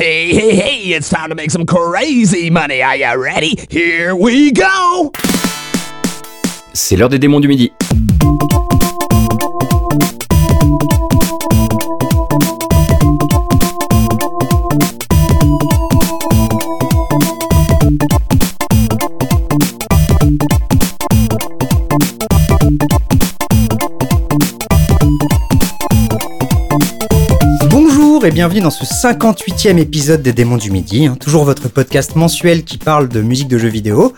Hey, hey, hey, it's time to make some crazy money. Are you ready? Here we go! C'est l'heure des démons du midi. Et bienvenue dans ce 58e épisode des Démons du Midi, hein, toujours votre podcast mensuel qui parle de musique de jeux vidéo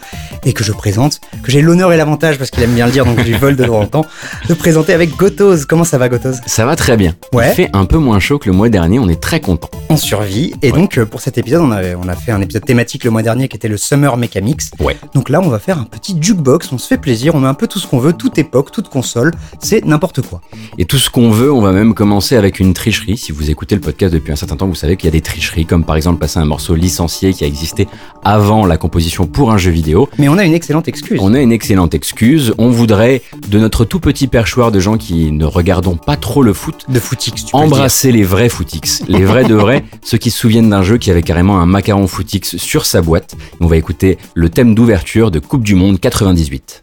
et que je présente, que j'ai l'honneur et l'avantage, parce qu'il aime bien le dire donc je lui vole de temps en temps, de présenter avec Gotoz. Comment ça va Gotoz Ça va très bien. Ouais. Il fait un peu moins chaud que le mois dernier, on est très content. On survit et Ouais. donc euh, pour cet épisode on, avait, on a fait un épisode thématique le mois dernier qui était le Summer Mechanics. Ouais. Donc là on va faire un petit jukebox, on se fait plaisir, on met un peu tout ce qu'on veut, toute époque, toute console, c'est n'importe quoi. Et tout ce qu'on veut, on va même commencer avec une tricherie. Si vous écoutez le podcast depuis un certain temps, vous savez qu'il y a des tricheries, comme par exemple passer un morceau licencié qui a existé avant la composition pour un jeu vidéo. Mais on a une excellente excuse. On a une excellente excuse. On voudrait, de notre tout petit perchoir de gens qui ne regardons pas trop le foot, De footix, tu le embrasser les vrais footix, les vrais de vrais, ceux qui se souviennent d'un jeu qui avait carrément un macaron footix sur sa boîte. On va écouter le thème d'ouverture de Coupe du Monde 98.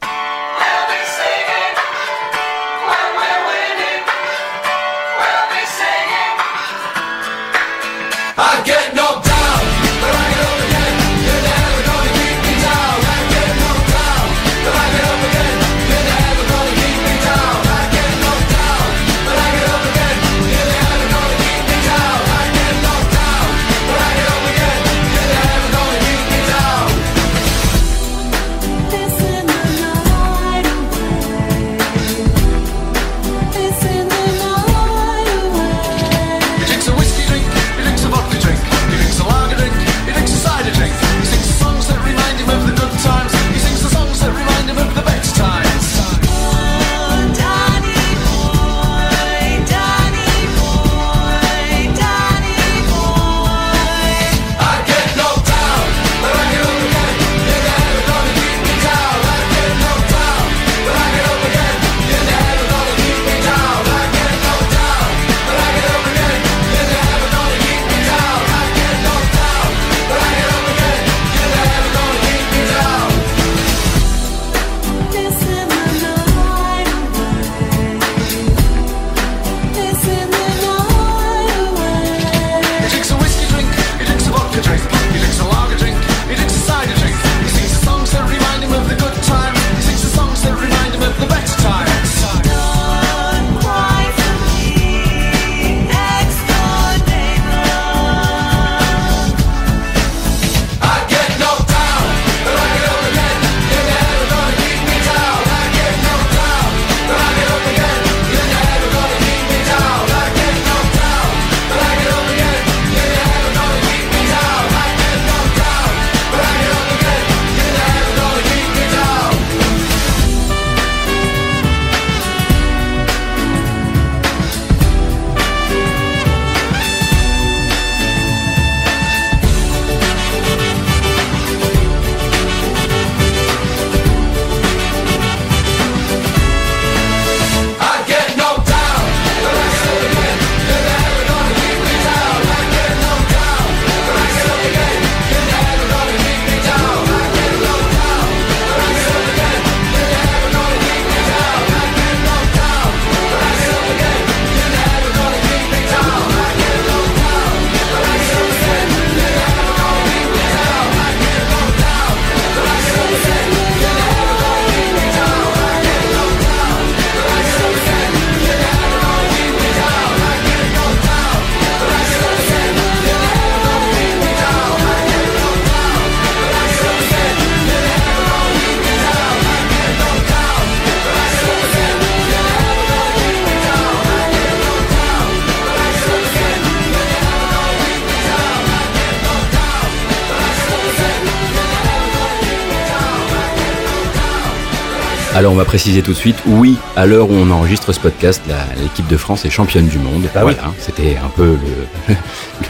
Alors on va préciser tout de suite, oui, à l'heure où on enregistre ce podcast, l'équipe de France est championne du monde. Bah oui. voilà, c'était un peu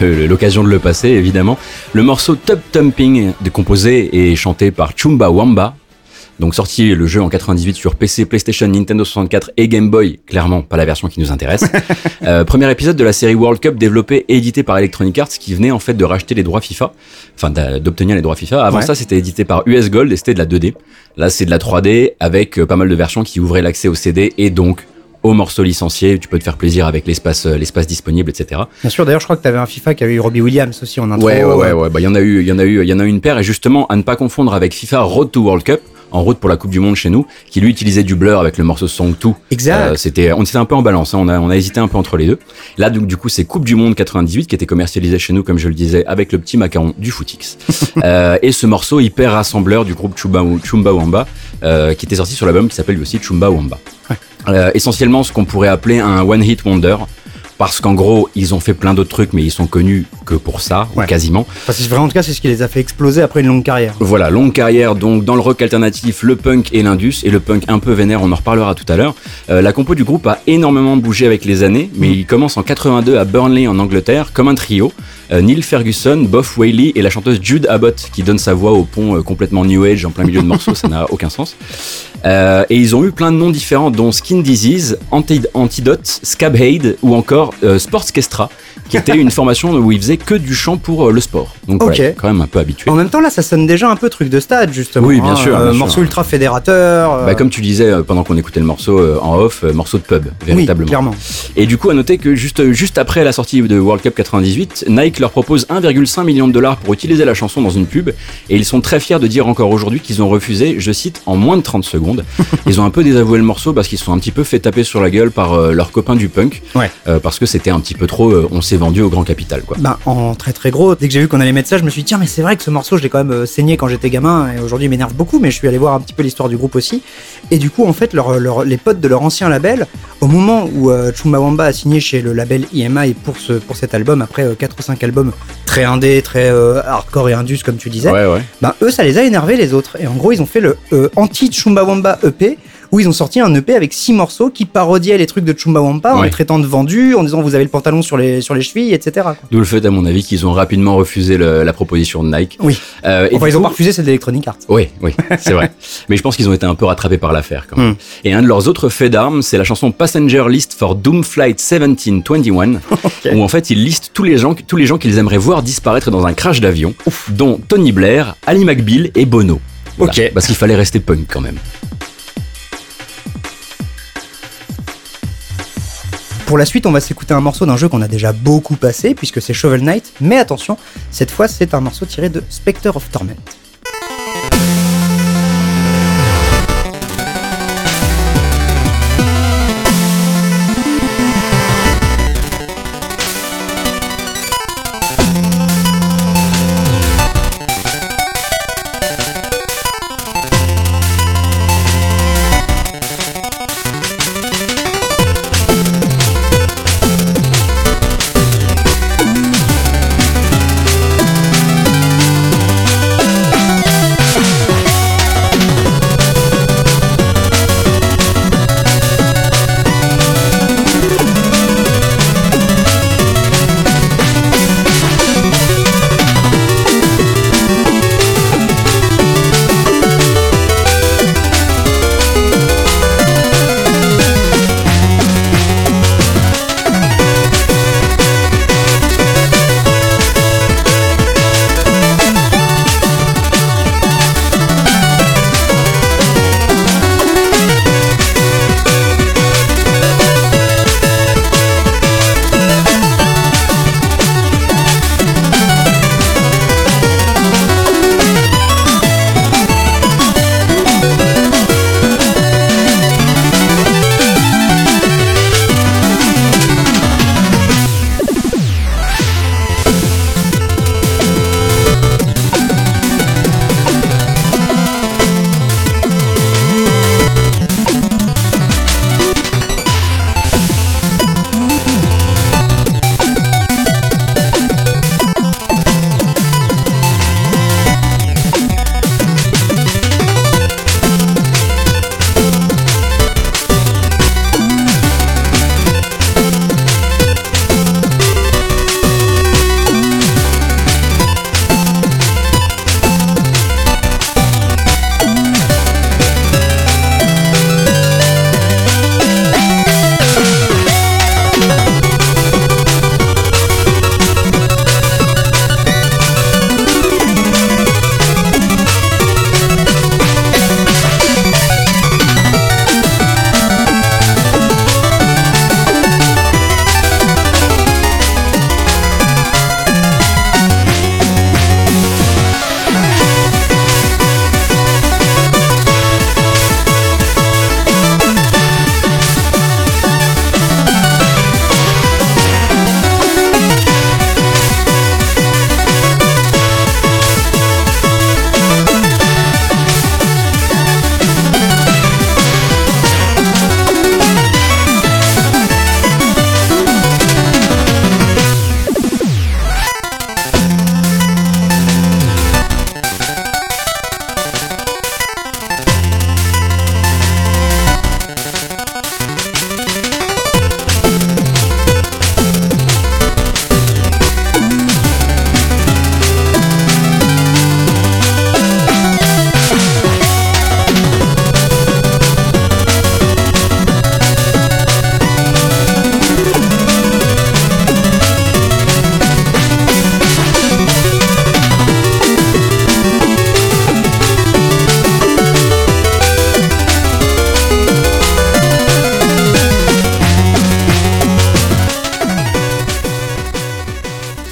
l'occasion de le passer, évidemment. Le morceau Tub Thumping, de- composé et chanté par Chumba Wamba, Donc sorti le jeu en 98 sur PC, PlayStation, Nintendo 64 et Game Boy. Clairement, pas la version qui nous intéresse. Euh, premier épisode de la série World Cup développé et édité par Electronic Arts qui venait en fait de racheter les droits FIFA, enfin d'obtenir les droits FIFA. Avant Ouais. ça, c'était édité par US Gold et c'était de la 2D. Là, c'est de la 3D avec euh, pas mal de versions qui ouvraient l'accès au CD et donc aux morceaux licenciés. Tu peux te faire plaisir avec l'espace, euh, l'espace disponible, etc. Bien sûr, d'ailleurs, je crois que tu avais un FIFA qui avait eu Robbie Williams aussi en intro. Ouais, ouais, ouais, ouais. Bah, il y en a eu, il y en a eu, il y en a eu une paire. Et justement, à ne pas confondre avec FIFA Road to World Cup, en route pour la Coupe du Monde chez nous, qui lui utilisait du blur avec le morceau Song 2. Exact. Euh, c'était, on était un peu en balance. hein. On a, on a hésité un peu entre les deux. Là, donc, du coup, c'est Coupe du Monde 98 qui était commercialisé chez nous, comme je le disais, avec le petit macaron du Footix. euh, et ce morceau hyper rassembleur du groupe Chumba, Chumba Wamba, euh, qui était sorti sur l'album qui s'appelle lui aussi Chumba Wamba. Essentiellement, ce qu'on pourrait appeler un one hit wonder. Parce qu'en gros, ils ont fait plein d'autres trucs, mais ils sont connus que pour ça, ou quasiment. Enfin, c'est vraiment, en tout cas, c'est ce qui les a fait exploser après une longue carrière. Voilà, longue carrière donc dans le rock alternatif, le punk et l'indus, et le punk un peu vénère, on en reparlera tout à l'heure. Euh, la compo du groupe a énormément bougé avec les années, mais il commence en 82 à Burnley en Angleterre comme un trio. Euh, Neil Ferguson, Boff Whaley et la chanteuse Jude Abbott qui donne sa voix au pont euh, complètement new age en plein milieu de morceaux, ça n'a aucun sens. Euh, et ils ont eu plein de noms différents dont Skin Disease, Anti- Antidote, Scabhead ou encore euh, Sportskestra qui était une formation où ils faisaient que du chant pour euh, le sport. Donc Ok. voilà, quand même un peu habitué. En même temps, là, ça sonne déjà un peu truc de stade, justement. Oui, bien hein, sûr, euh, bien sûr. morceau ultra fédérateur. Bah, comme tu disais pendant qu'on écoutait le morceau en off, morceau de pub, oui, véritablement. clairement. et du coup, à noter que juste, juste après la sortie de World Cup 98, Nike leur propose 1,5 million de dollars pour utiliser la chanson dans une pub. Et ils sont très fiers de dire encore aujourd'hui qu'ils ont refusé, je cite, en moins de 30 secondes. Ils ont un peu désavoué le morceau parce qu'ils se sont un petit peu fait taper sur la gueule par euh, leurs copains du punk. Ouais. Euh, parce que c'était un petit peu trop, euh, on s'est vendu au grand capital, quoi. Ben, en très très gros, dès que j'ai vu qu'on allait mettre ça, je me suis dit, tiens, mais c'est vrai que ce morceau, je l'ai quand même euh, saigné quand j'étais gamin, et aujourd'hui il m'énerve beaucoup, mais je suis allé voir un petit peu l'histoire du groupe aussi. Et du coup, en fait, leur- leur- les potes de leur ancien label, au moment où Chumbawamba a signé chez le label EMI pour, ce, pour cet album, après 4 ou 5 albums très indé, très hardcore et indus, comme tu disais, Ouais, ouais. ben, eux, ça les a énervés les autres. Et en gros, ils ont fait le euh, EP, où ils ont sorti un EP avec six morceaux qui parodiaient les trucs de Chumbawamba en les traitant de vendus, en disant vous avez le pantalon sur les, sur les chevilles, etc. D'où le fait, à mon avis, qu'ils ont rapidement refusé le- la proposition de Nike. Oui. Euh, et Enfin, ils ont pas refusé, c'est de l'Electronic Arts. Oui, oui, c'est vrai. Mais je pense qu'ils ont été un peu rattrapés par l'affaire quand même. Hmm. Et un de leurs autres faits d'armes, c'est la chanson Passenger List for Doom Flight 1721, où en fait ils listent tous les gens, tous les gens qu'ils aimeraient voir disparaître dans un crash d'avion, dont Tony Blair, Ali McBeal et Bono. Voilà. Ok. Parce qu'il fallait rester punk quand même. Pour la suite, on va s'écouter un morceau d'un jeu qu'on a déjà beaucoup passé, puisque c'est Shovel Knight. Mais attention, cette fois, c'est un morceau tiré de Spectre of Torment.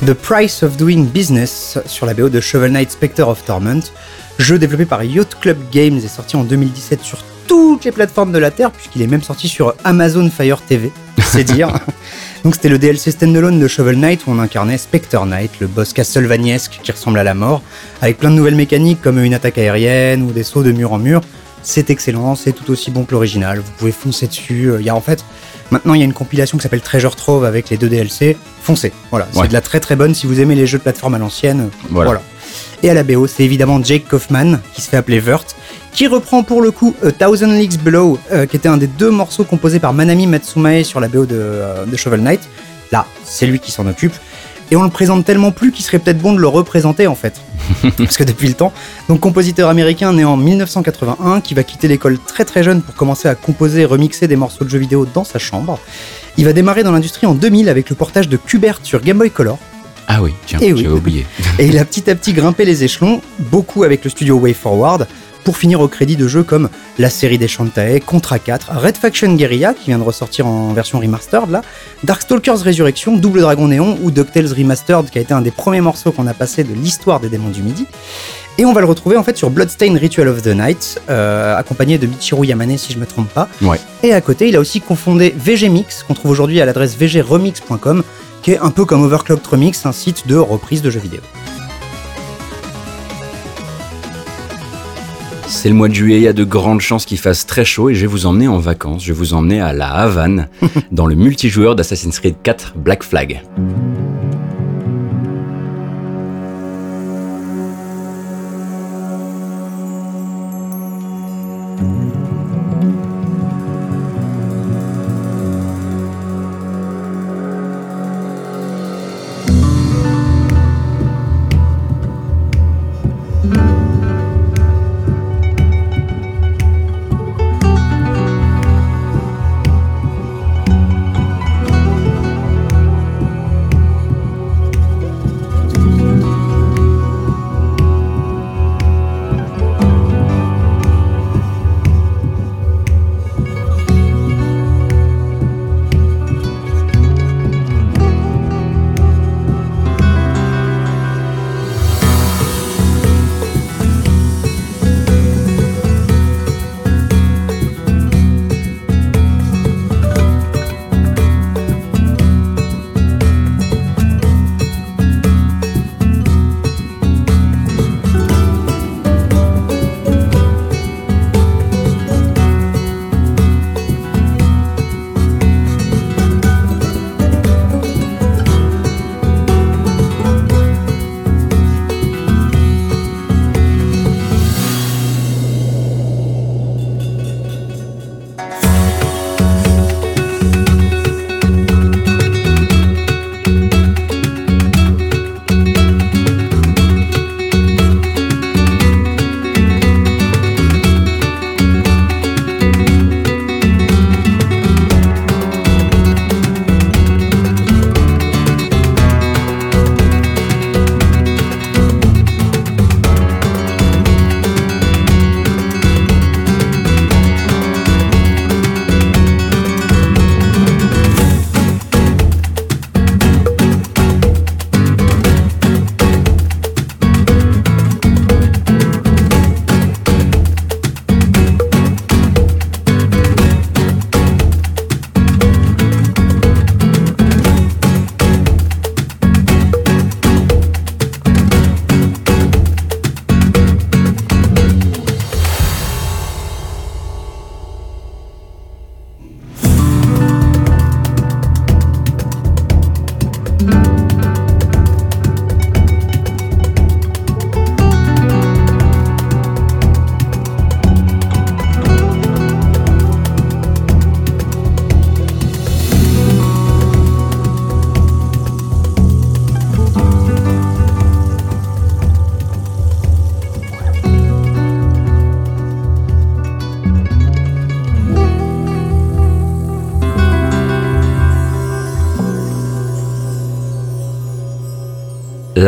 The Price of Doing Business sur la BO de Shovel Knight Spectre of Torment, jeu développé par Yacht Club Games et sorti en 2017 sur toutes les plateformes de la Terre, puisqu'il est même sorti sur Amazon Fire TV, c'est dire. Donc c'était le DLC standalone de Shovel Knight où on incarnait Spectre Knight, le boss Castlevaniesque qui ressemble à la mort, avec plein de nouvelles mécaniques comme une attaque aérienne ou des sauts de mur en mur. C'est excellent, c'est tout aussi bon que l'original, vous pouvez foncer dessus. Il y a en fait, maintenant il y a une compilation qui s'appelle Treasure Trove avec les deux DLC. Foncez, voilà, c'est de la très très bonne si vous aimez les jeux de plateforme à l'ancienne. Voilà. voilà. Et à la BO, c'est évidemment Jake Kaufman, qui se fait appeler Vert, qui reprend pour le coup A Thousand Leagues Below, euh, qui était un des deux morceaux composés par Manami Matsumae sur la BO de, euh, de Shovel Knight. Là, c'est lui qui s'en occupe. Et on le présente tellement plus qu'il serait peut-être bon de le représenter en fait. Parce que depuis le temps. Donc compositeur américain né en 1981, qui va quitter l'école très très jeune pour commencer à composer et remixer des morceaux de jeux vidéo dans sa chambre. Il va démarrer dans l'industrie en 2000 avec le portage de Qbert sur Game Boy Color. Ah oui, tiens, oui. j'avais oublié. Et il a petit à petit grimpé les échelons, beaucoup avec le studio Way Forward, pour finir au crédit de jeux comme la série des Shantae, Contra 4, Red Faction Guerrilla, qui vient de ressortir en version remastered là, Darkstalkers Résurrection, Double Dragon Néon ou DuckTales Remastered, qui a été un des premiers morceaux qu'on a passé de l'histoire des démons du midi. Et on va le retrouver en fait sur Bloodstained Ritual of the Night, euh, accompagné de Michiru Yamane si je me trompe pas. Ouais. Et à côté, il a aussi confondé VG Mix, qu'on trouve aujourd'hui à l'adresse vgremix.com, qui est un peu comme Overclocked Remix, un site de reprise de jeux vidéo. C'est le mois de juillet, il y a de grandes chances qu'il fasse très chaud et je vais vous emmener en vacances. Je vais vous emmener à La Havane, dans le multijoueur d'Assassin's Creed 4 Black Flag.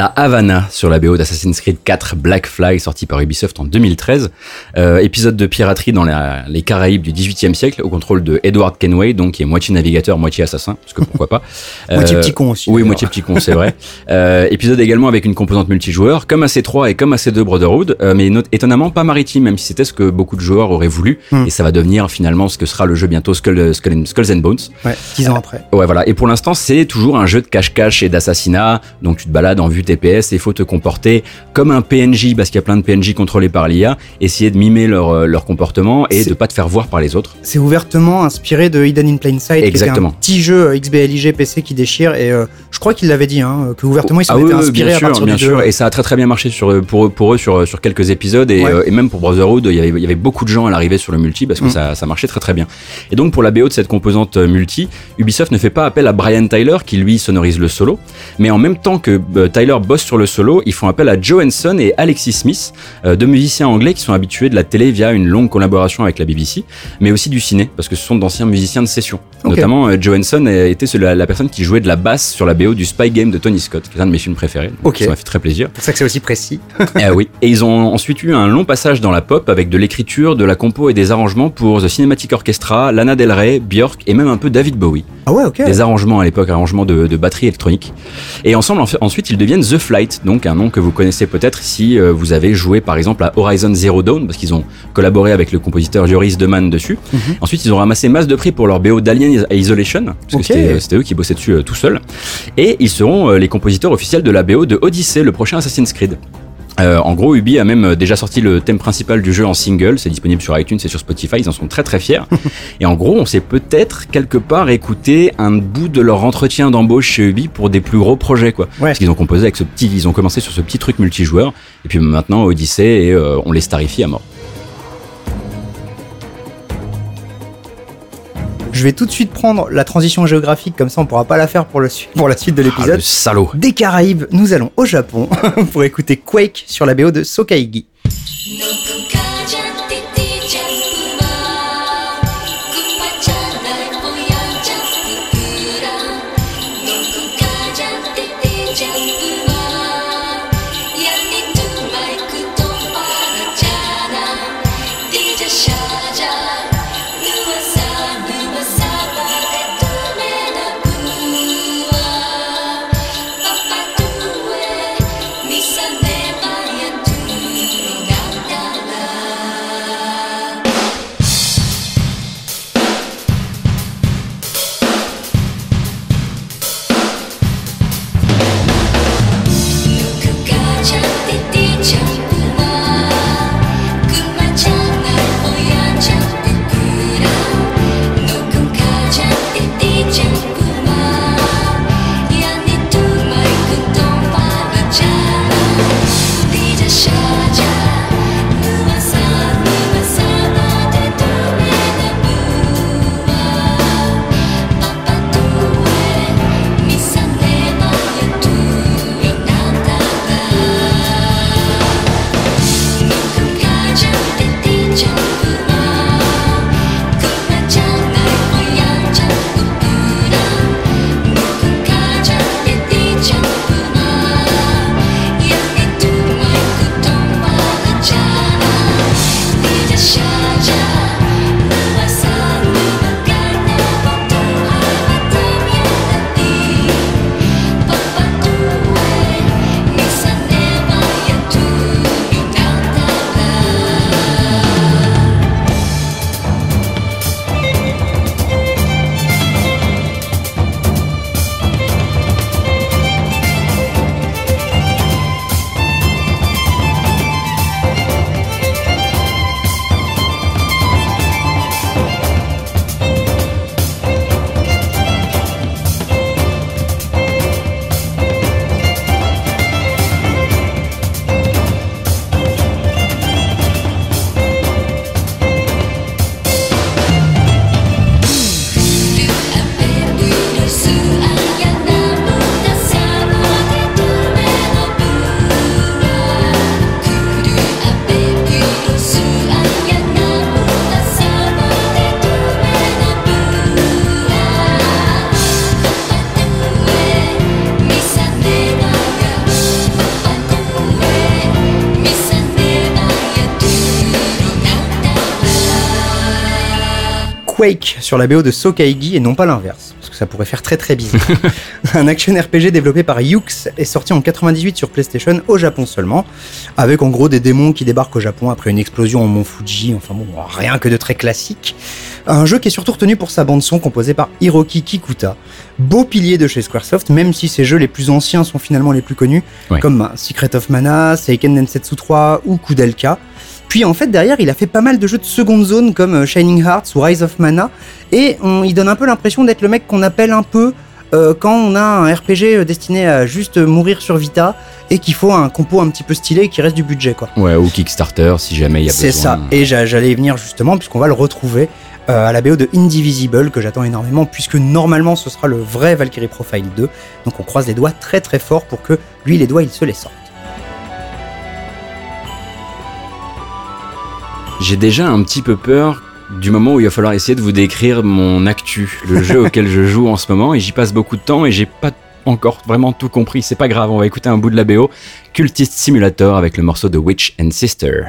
La Havana sur la BO d'Assassin's Creed 4 Black Flag sorti par Ubisoft en 2013. Euh, épisode de piraterie dans la- les Caraïbes du 18e siècle au contrôle de Edward Kenway, donc qui est moitié navigateur, moitié assassin, parce que pourquoi pas. Moitié Euh, petit con aussi. Oui, moitié petit con, c'est vrai. Euh, épisode également avec une composante multijoueur, comme AC3 et comme AC2 Brotherhood, mais not- étonnamment pas maritime, même si c'était ce que beaucoup de joueurs auraient voulu. Hmm. Et ça va devenir finalement ce que sera le jeu bientôt Skull, Skull and- Skulls and Bones. Ouais, dix ans après. Ouais, voilà. Et pour l'instant, c'est toujours un jeu de cache-cache et d'assassinat. Donc tu te balades en vue TPS et il faut te comporter comme un PNJ, parce qu'il y a plein de PNJ contrôlés par l'IA, essayer de mimer leur, euh, leur comportement et de pas te faire voir par les autres. C'est ouvertement inspiré de Hidden in Plain Sight, qui Exactement. un petit jeu euh, XBLIG PC qui déchire. Et euh, je crois qu'il l'avait dit, hein, que ouvertement ils s'en Ah étaient oui, inspirés bien à sûr, partir bien du sûr. Et ça a très très bien marché sur, pour eux, pour eux sur, sur quelques épisodes et, Ouais. euh, et même pour Brotherhood, il y avait, il y avait beaucoup de gens à l'arrivée sur le multi parce que Mm. ça, ça marchait très très bien. Et donc pour la BO de cette composante multi, Ubisoft ne fait pas appel à Brian Tyler qui lui sonorise le solo, mais en même temps que Tyler bosse sur le solo, ils font appel à Joe Henson et Alexis Smith, euh, deux musiciens anglais qui sont habitués de la télé via une longue collaboration avec la BBC, mais aussi du ciné parce que ce sont d'anciens musiciens de session. Notamment euh, Joe Henson celui- la, la personne qui jouait de la basse sur la BO du Spy Game de Tony Scott, qui est un de mes films préférés. Donc. Ça m'a fait très plaisir. C'est pour ça que c'est aussi précis. Eh oui. Et ils ont ensuite eu un long passage dans la pop avec de l'écriture, de la compo et des arrangements pour The Cinematic Orchestra, Lana Del Rey, Björk et même un peu David Bowie. Ah ouais, ok. Des arrangements à l'époque, arrangements de, de batterie électronique. Et ensemble, en fait- ensuite, ils deviennent The Flight, donc un nom que vous connaissez peut-être si euh, vous avez joué par exemple à Horizon Zero Dawn, parce qu'ils ont collaboré avec le compositeur Joris Deman dessus. Mhm. Ensuite, ils ont ramassé masse de prix pour leur BO d'Alien Isolation, parce que c'était- c'était eux qui bossaient dessus euh, tout seuls. Et ils seront euh, les compositeurs officiels de la BO de Odyssey, le prochain Assassin's Creed. Euh, en gros, Ubi a même euh, déjà sorti le thème principal du jeu en single, c'est disponible sur iTunes et sur Spotify, ils en sont très très fiers. et en gros, on s'est peut-être quelque part écouté un bout de leur entretien d'embauche chez Ubi pour des plus gros projets quoi. Ouais. Parce qu'ils ont composé avec ce petit, ils ont commencé sur ce petit truc multijoueur et puis maintenant Odyssey et euh, on les starifie à mort. Je vais tout de suite prendre la transition géographique, comme ça on pourra pas la faire pour, la suite de ah, l'épisode. Salaud. Des Caraïbes, nous allons au Japon pour écouter Quake sur la BO de Sokaigi. Quake sur la BO de Sokaigi et non pas l'inverse, parce que ça pourrait faire très très bizarre. un action RPG développé par Yux est sorti en 98 sur PlayStation au Japon seulement, avec en gros des démons qui débarquent au Japon après une explosion en mont Fuji, enfin bon, rien que de très classique. Un jeu qui est surtout retenu pour sa bande son composée par Hiroki Kikuta, beau pilier de chez Squaresoft, même si ses jeux les plus anciens sont finalement les plus connus, Ouais. comme bah, Secret of Mana, Seiken Densetsu 3 ou Kudelka. Puis en fait derrière il a fait pas mal de jeux de seconde zone comme euh, Shining Hearts ou Rise of Mana et on, il donne un peu l'impression d'être le mec qu'on appelle un peu euh, quand on a un RPG euh, destiné à juste mourir sur Vita et qu'il faut un compo un petit peu stylé et qui reste du budget quoi. Ouais, ou Kickstarter si jamais il y a besoin. C'est ça. Et j'a- j'allais y venir justement, puisqu'on va le retrouver à la BO de Indivisible, que j'attends énormément, puisque normalement ce sera le vrai Valkyrie Profile 2. Donc on croise les doigts très très fort pour que lui, les doigts, il se les sorte. J'ai déjà un petit peu peur du moment où il va falloir essayer de vous décrire mon actu, le jeu auquel je joue en ce moment, et j'y passe beaucoup de temps et j'ai pas encore vraiment tout compris. C'est pas grave, on va écouter un bout de la BO, Cultist Simulator avec le morceau de Witch and Sister.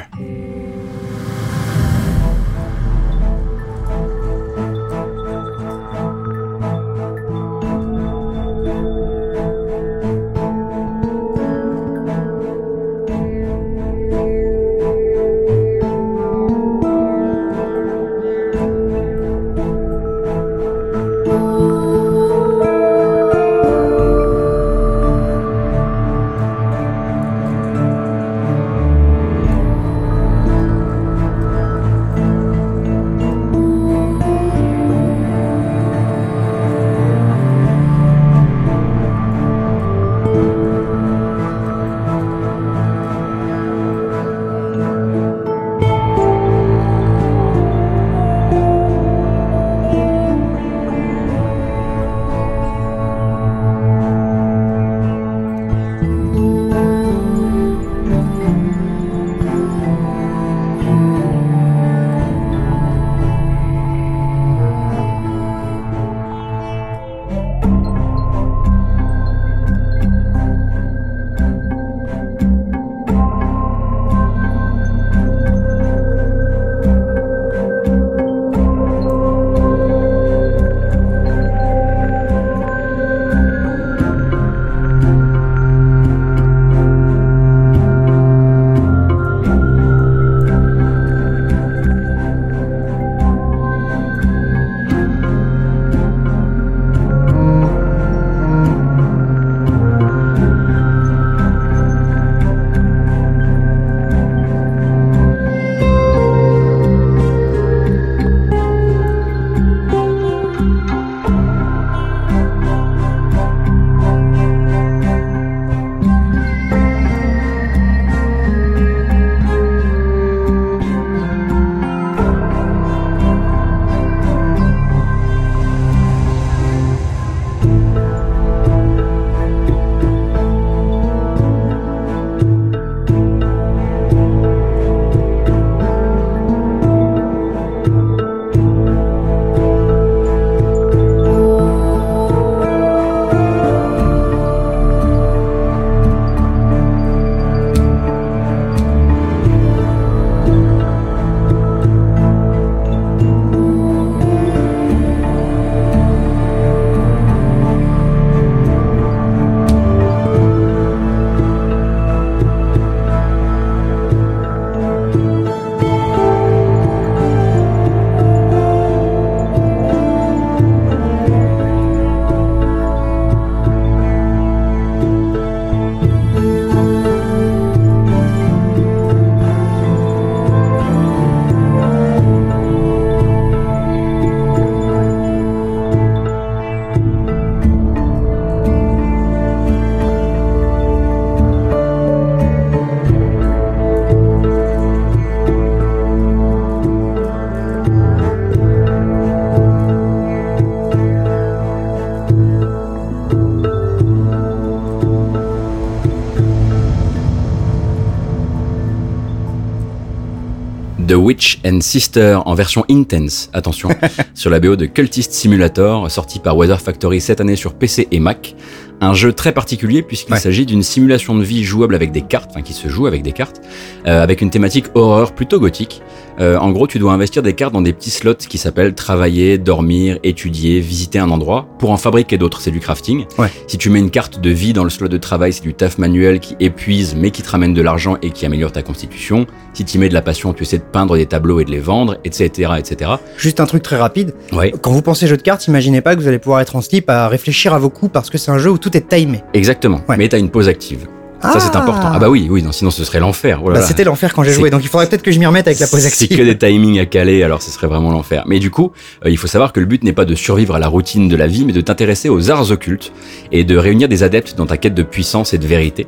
Witch and Sister en version intense, attention, sur la BO de Cultist Simulator, sorti par Weather Factory cette année sur PC et Mac. Un jeu très particulier puisqu'il Ouais. s'agit d'une simulation de vie jouable avec des cartes, enfin qui se joue avec des cartes, euh, avec une thématique horreur plutôt gothique. Euh, en gros, tu dois investir des cartes dans des petits slots qui s'appellent travailler, dormir, étudier, visiter un endroit pour en fabriquer d'autres. C'est du crafting. Ouais. Si tu mets une carte de vie dans le slot de travail, c'est du taf manuel qui épuise mais qui te ramène de l'argent et qui améliore ta constitution. Si tu mets de la passion, tu essaies de peindre des tableaux et de les vendre, etc., etc. Juste un truc très rapide. Ouais. Quand vous pensez jeu de cartes, imaginez pas que vous allez pouvoir être en slip à réfléchir à vos coups parce que c'est un jeu où tout est timé. Exactement. Ouais. Mais t'as une pause active. Ça, c'est Ah. important. Ah bah oui, oui, non, sinon ce serait l'enfer. Oh Bah, c'était l'enfer quand j'ai C'est- joué, donc il faudrait peut-être que je m'y remette avec la pause C'est active. que des timings à caler, alors ce serait vraiment l'enfer. Mais du coup, euh, il faut savoir que le but n'est pas de survivre à la routine de la vie, mais de t'intéresser aux arts occultes et de réunir des adeptes dans ta quête de puissance et de vérité.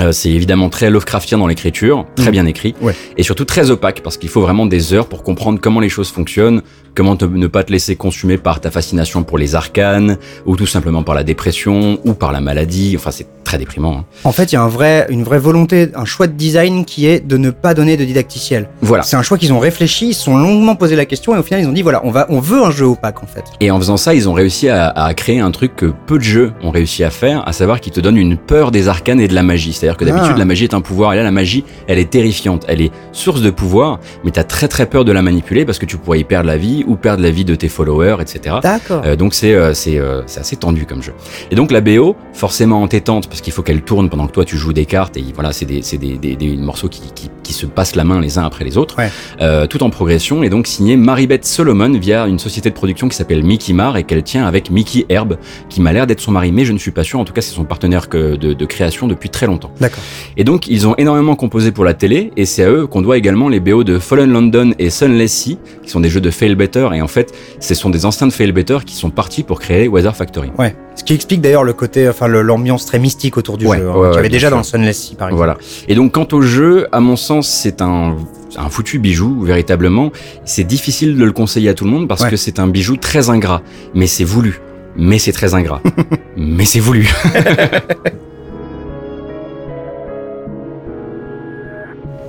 Euh, c'est évidemment très Lovecraftien dans l'écriture, très Mhm. bien écrit, Ouais. et surtout très opaque parce qu'il faut vraiment des heures pour comprendre comment les choses fonctionnent, comment te- ne pas te laisser consumer par ta fascination pour les arcanes, ou tout simplement par la dépression, ou par la maladie. Enfin, c'est très déprimant. hein. En fait, il y a un vrai, une vraie volonté, un choix de design qui est de ne pas donner de didacticiel. Voilà. C'est un choix qu'ils ont réfléchi, ils se sont longuement posé la question et au final ils ont dit voilà, on va, on veut un jeu opaque en fait. Et en faisant ça, ils ont réussi à, à créer un truc que peu de jeux ont réussi à faire, à savoir qu'ils te donnent une peur des arcanes et de la magie. C'est-à-dire que d'habitude, Ah. la magie est un pouvoir, et là, la magie, elle est terrifiante. Elle est source de pouvoir, mais t'as très très peur de la manipuler parce que tu pourrais y perdre la vie ou perdre la vie de tes followers, etc. D'accord. Euh, donc c'est euh, c'est euh, c'est assez tendu comme jeu. Et donc la BO, forcément entêtante parce qu'il faut qu'elle tourne pendant que toi tu joues des cartes et voilà c'est des des, des, des morceaux qui, qui qui se passent la main les uns après les autres, Ouais. euh, tout en progression et donc signé Maribeth Solomon via une société de production qui s'appelle Mickey Mar et qu'elle tient avec Mickey Herb qui m'a l'air d'être son mari mais je ne suis pas sûr. En tout cas c'est son partenaire que de, de création depuis très longtemps. D'accord. Et donc, ils ont énormément composé pour la télé, et c'est à eux qu'on doit également les BO de Fallen London et Sunless Sea, qui sont des jeux de Fail Better, et en fait, ce sont des anciens de Fail Better qui sont partis pour créer Weather Factory. Ouais. Ce qui explique d'ailleurs le côté, enfin l'ambiance très mystique autour du Ouais, jeu, hein, ouais, qu'il y avait déjà sûr. dans le Sunless Sea par exemple. Voilà. Et donc, quant au jeu, à mon sens, c'est un, un foutu bijou, véritablement. C'est difficile de le conseiller à tout le monde parce Ouais. que c'est un bijou très ingrat, mais c'est voulu. Mais c'est très ingrat. mais c'est voulu.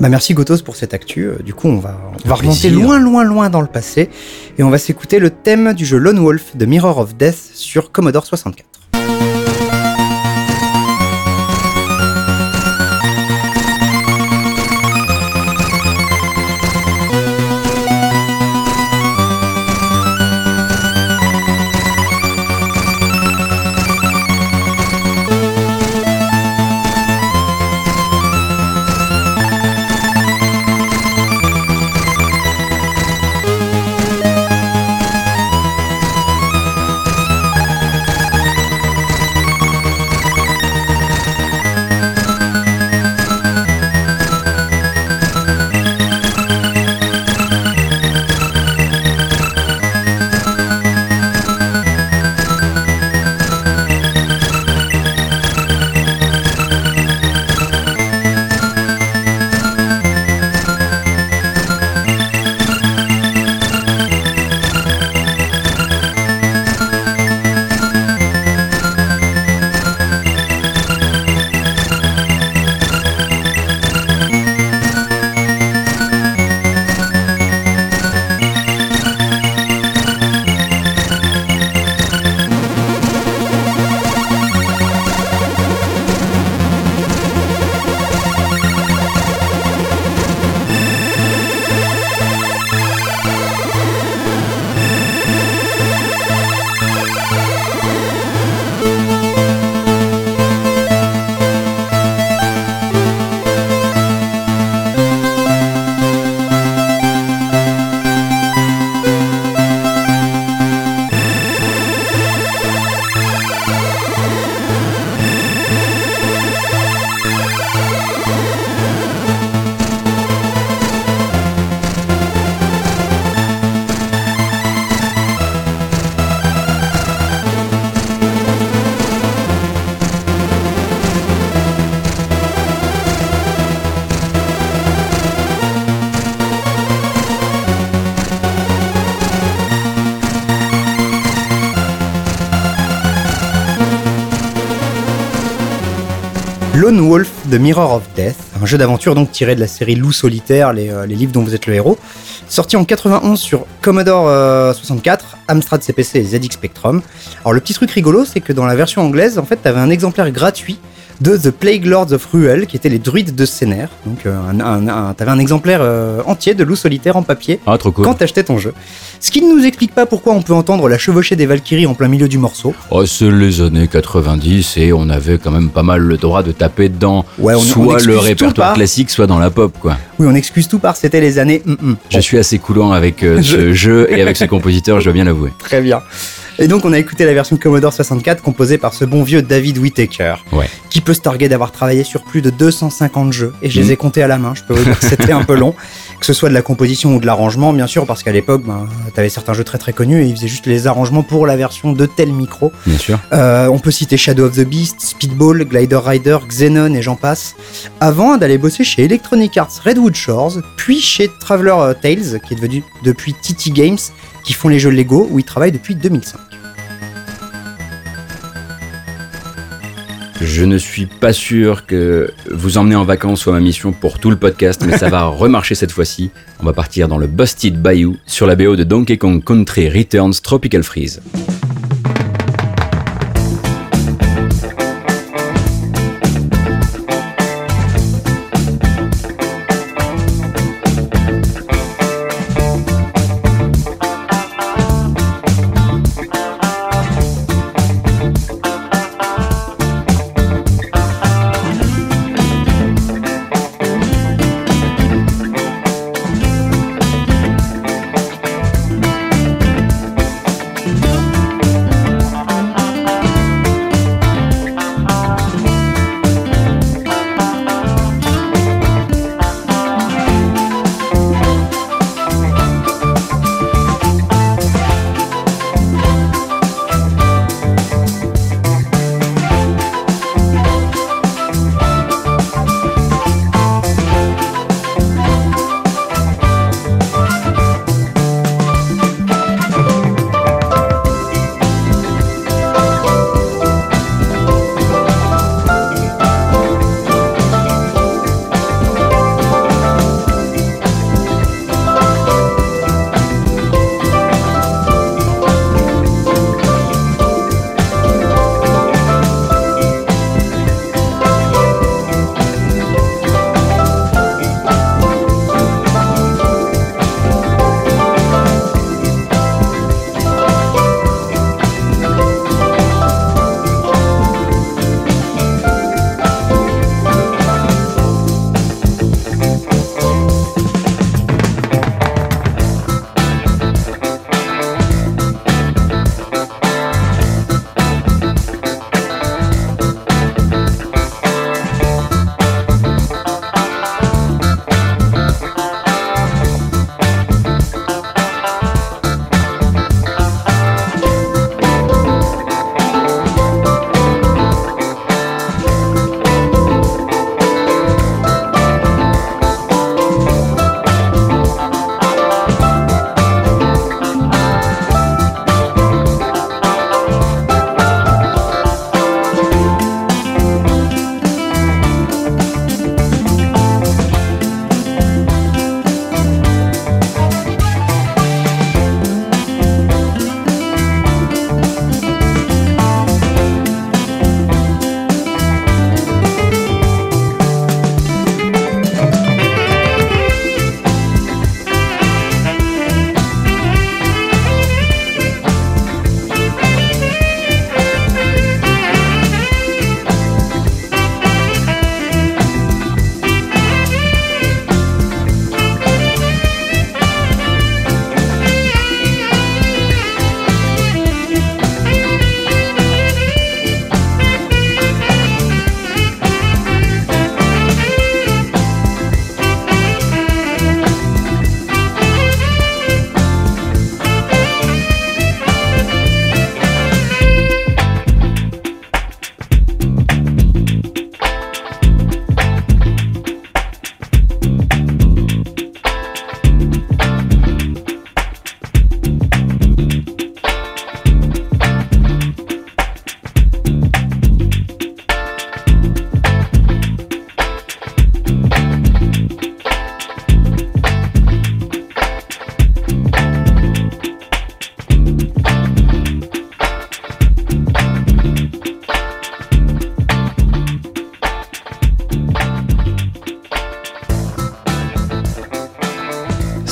Bah merci Gotos pour cette actu. Euh, Du coup, on va, on va remonter loin, loin, loin dans le passé et on va s'écouter le thème du jeu Lone Wolf de Mirror of Death sur Commodore 64. Mirror of Death, un jeu d'aventure donc tiré de la série Loup solitaire, les, euh, livres dont vous êtes le héros. Sorti en 91 sur Commodore euh, 64, Amstrad CPC et ZX Spectrum. Alors le petit truc rigolo, c'est que dans la version anglaise, en fait, t'avais un exemplaire gratuit de The Plague Lords of Ruel, qui étaient les druides de Scénaire. Donc euh, un, un- un- t'avais un exemplaire euh, entier de Loup solitaire en papier Ah, trop cool. quand t'achetais ton jeu. Ce qui ne nous explique pas pourquoi on peut entendre la chevauchée des Valkyries en plein milieu du morceau. Oh, c'est les années 90 et on avait quand même pas mal le droit de taper dedans Ouais, on- soit le répertoire classique, soit dans la pop, quoi. Oui, on excuse tout par c'était les années. hum, hum. Je suis assez coulant avec euh, ce jeu et avec ce compositeur, je dois bien l'avouer. Très bien. Et donc on a écouté la version Commodore 64 composée par ce bon vieux David Whittaker, Ouais. qui peut se targuer d'avoir travaillé sur plus de 250 jeux, et je les Mhm. ai comptés à la main, je peux vous dire que c'était un peu long, que ce soit de la composition ou de l'arrangement, bien sûr, parce qu'à l'époque, ben, t'avais certains jeux très très connus, et ils faisaient juste les arrangements pour la version de tel micro. Bien sûr. Euh, on peut citer Shadow of the Beast, Speedball, Glider Rider, Xenon et j'en passe, avant d'aller bosser chez Electronic Arts Redwood Shores, puis chez Traveler euh, Tales, qui est devenu depuis TT Games, qui font les jeux Lego, où il travaille depuis 2005. Je ne suis pas sûr que vous emmener en vacances soit ma mission pour tout le podcast, mais ça va remarcher cette fois-ci. On va partir dans le Busted Bayou sur la BO de Donkey Kong Country Returns Tropical Freeze.「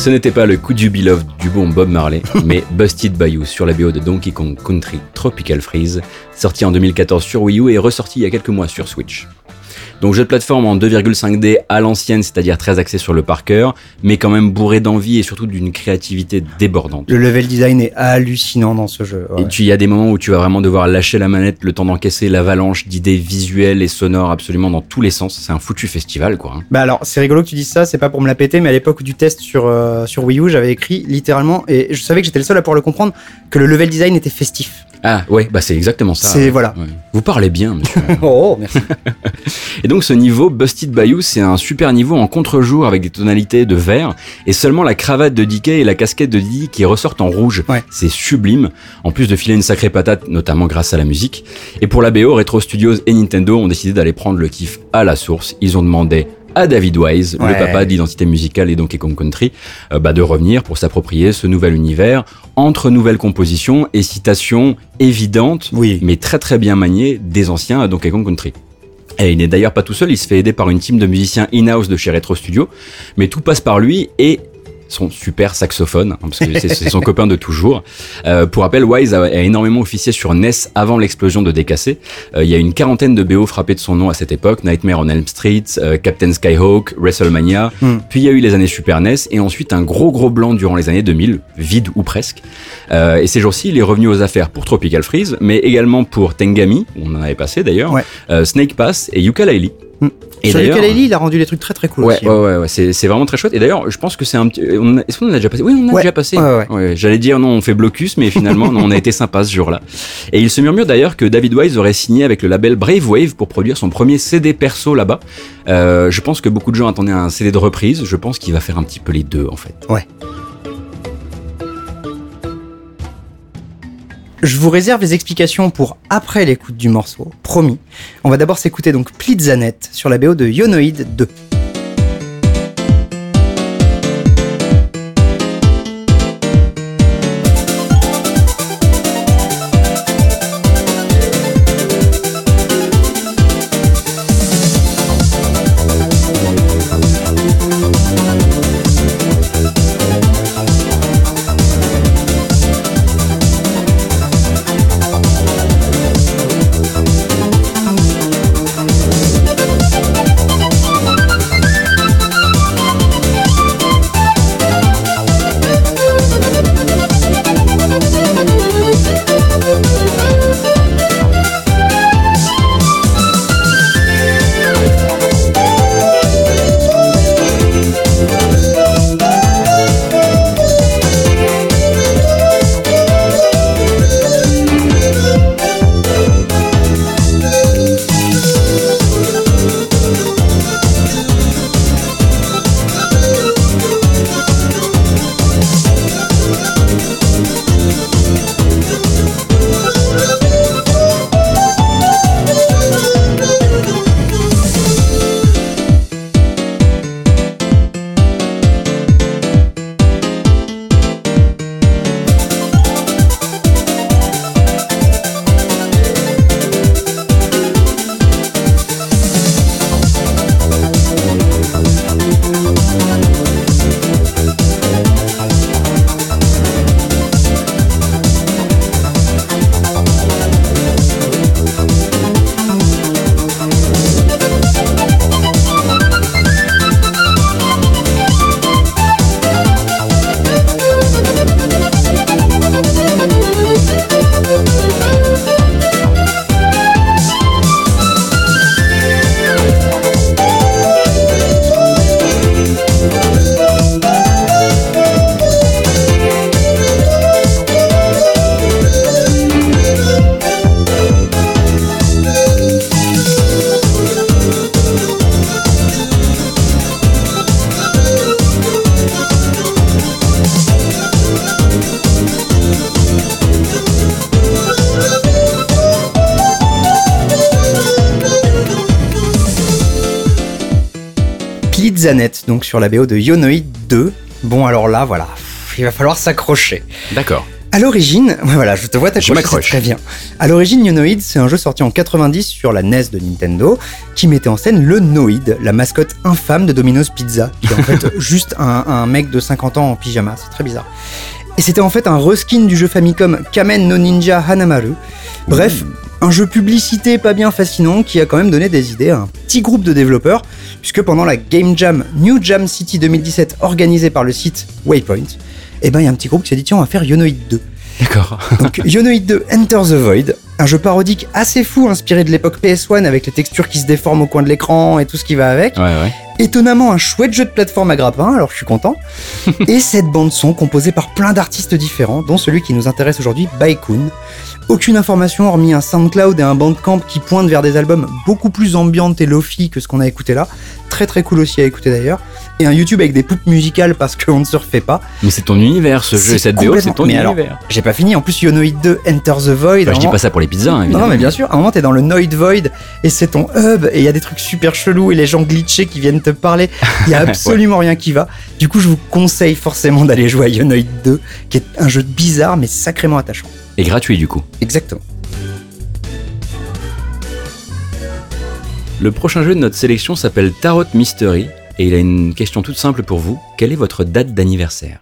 Ce n'était pas le coup du Beloved du bon Bob Marley, mais Busted Bayou sur la BO de Donkey Kong Country Tropical Freeze, sorti en 2014 sur Wii U et ressorti il y a quelques mois sur Switch. Donc jeu de plateforme en 2,5D à l'ancienne, c'est-à-dire très axé sur le par cœur, mais quand même bourré d'envie et surtout d'une créativité débordante. Le level design est hallucinant dans ce jeu. ouais. Et tu, y a des moments où tu vas vraiment devoir lâcher la manette, le temps d'encaisser l'avalanche d'idées visuelles et sonores absolument dans tous les sens. C'est un foutu festival, quoi. hein. Bah alors, c'est rigolo que tu dises ça, c'est pas pour me la péter, mais à l'époque du test sur, euh, sur Wii U, j'avais écrit littéralement, et je savais que j'étais le seul à pouvoir le comprendre, que le level design était festif. Ah ouais, bah c'est exactement ça. C'est- voilà. Ouais. Vous parlez bien, monsieur. Oh, merci. Et donc ce niveau, Busted Bayou, c'est un super niveau en contre-jour avec des tonalités de vert et seulement la cravate de DK et la casquette de Diddy qui ressortent en rouge. Ouais. C'est sublime, en plus de filer une sacrée patate, notamment grâce à la musique. Et pour la BO, Retro Studios et Nintendo ont décidé d'aller prendre le kiff à la source. Ils ont demandé à David Wise, le papa de l'identité musicale et Donkey Kong Country, euh, bah, de revenir pour s'approprier ce nouvel univers entre nouvelles compositions et citations évidentes, Oui. mais très très bien maniées des anciens Donkey Kong Country. Et il n'est d'ailleurs pas tout seul, il se fait aider par une team de musiciens in-house de chez Retro Studio, mais tout passe par lui et son super saxophone, hein, parce que c'est son copain de toujours. Euh, pour rappel, Wise a, a énormément officié sur NES avant l'explosion de DKC. Euh, il y a une quarantaine de BO frappés de son nom à cette époque, Nightmare on Elm Street, euh, Captain Skyhawk, WrestleMania, Hmm. puis il y a eu les années Super NES, et ensuite un gros gros blanc durant les années 2000, vide ou presque. Euh, et ces jours-ci, il est revenu aux affaires pour Tropical Freeze, mais également pour Tengami, on en avait passé d'ailleurs, Ouais. euh, Snake Pass et Yooka-Laylee. Hmm. Et Sur d'ailleurs- Ukulele, il a rendu les trucs très très cool Ouais, aussi. ouais, ouais, ouais, c'est, vraiment très chouette. Et d'ailleurs, je pense que c'est un petit. Est-ce qu'on en a déjà passé? Oui, on en a Ouais, déjà passé. ouais. j'allais dire non, on fait blocus, mais finalement, non, on a été sympa ce jour-là. Et il se murmure d'ailleurs que David Wise aurait signé avec le label Brave Wave pour produire son premier CD perso là-bas. Euh, je pense que beaucoup de gens attendaient un CD de reprise. Je pense qu'il va faire un petit peu les deux en fait. Ouais. Je vous réserve les explications pour après l'écoute du morceau, promis. On va d'abord s'écouter donc Plitzanet sur la BO de Yonoid 2. Sur la BO de Yonoid 2. Bon alors là, voilà, il va falloir s'accrocher. D'accord. À l'origine, ouais, voilà, je te vois Je t'accrocher, très bien. À l'origine, Noid, c'est un jeu sorti en 90 sur la NES de Nintendo qui mettait en scène le Noid, la mascotte infâme de Domino's Pizza, qui est en fait juste un, un mec de 50 ans en pyjama, c'est très bizarre. Et c'était en fait un reskin du jeu Famicom Kamen no Ninja Hanamaru. Bref, un jeu publicité pas bien fascinant qui a quand même donné des idées à un petit groupe de développeurs, puisque pendant la Game Jam New Jam City 2017 organisée par le site Waypoint, eh ben il y a un petit groupe qui s'est dit tiens on va faire Yonoid 2. D'accord. Donc Yonoid 2 Enter the Void, un jeu parodique assez fou inspiré de l'époque PS1 avec les textures qui se déforment au coin de l'écran et tout ce qui va avec. Ouais, ouais. Étonnamment un chouette jeu de plateforme à grappin, alors je suis content. et cette bande son composée par plein d'artistes différents, dont celui qui nous intéresse aujourd'hui, Baekun. Aucune information hormis un SoundCloud et un Bandcamp qui pointent vers des albums beaucoup plus ambiantes et lofi que ce qu'on a écouté là. Très très cool aussi à écouter d'ailleurs. Et un YouTube avec des poupes musicales parce qu'on ne se refait pas. Mais c'est ton univers, ce jeu, cette BO, c'est ton Mais alors, univers. J'ai pas fini, en plus Yonoid 2 Enter the Void. Enfin, je dis pas ça pour les pizzas, hein, évidemment. non, mais bien sûr, à un moment t'es dans le Noid Void et c'est ton hub et il y a des trucs super chelous et les gens glitchés qui viennent te parler. Il y a absolument rien qui va. Du coup, je vous conseille forcément d'aller jouer à Yonoid 2, qui est un jeu bizarre mais sacrément attachant. Et gratuit, du coup. Exactement. Le prochain jeu de notre sélection s'appelle Tarot Mystery et il a une question toute simple pour vous. Quelle est votre date d'anniversaire?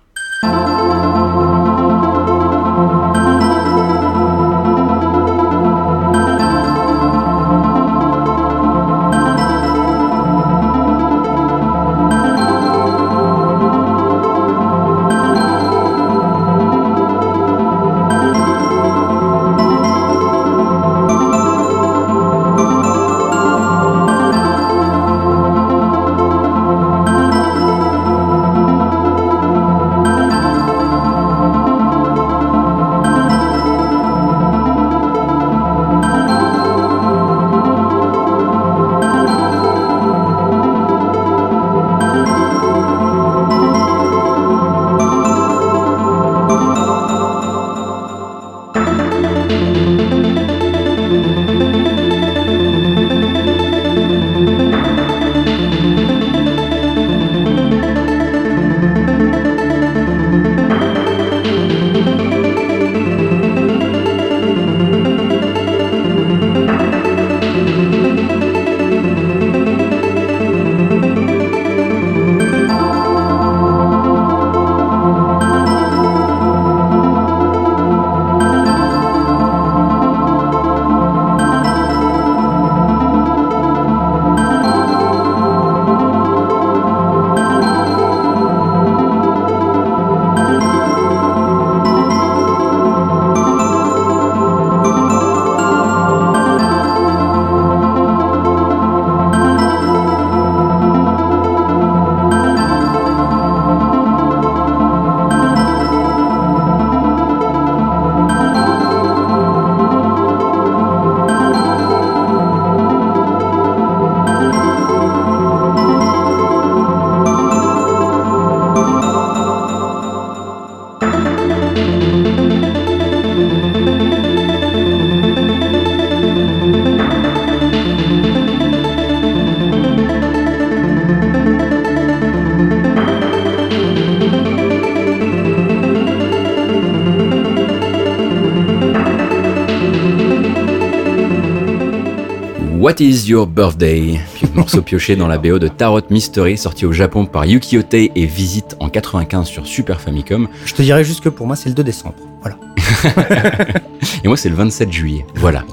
Your birthday Puis, Morceau pioché dans la BO de Tarot Mystery, sorti au Japon par Yuki Otei et Visite en 95 sur Super Famicom. Je te dirais juste que pour moi, c'est le 2 décembre. Voilà. Et moi, c'est le 27 juillet. Voilà.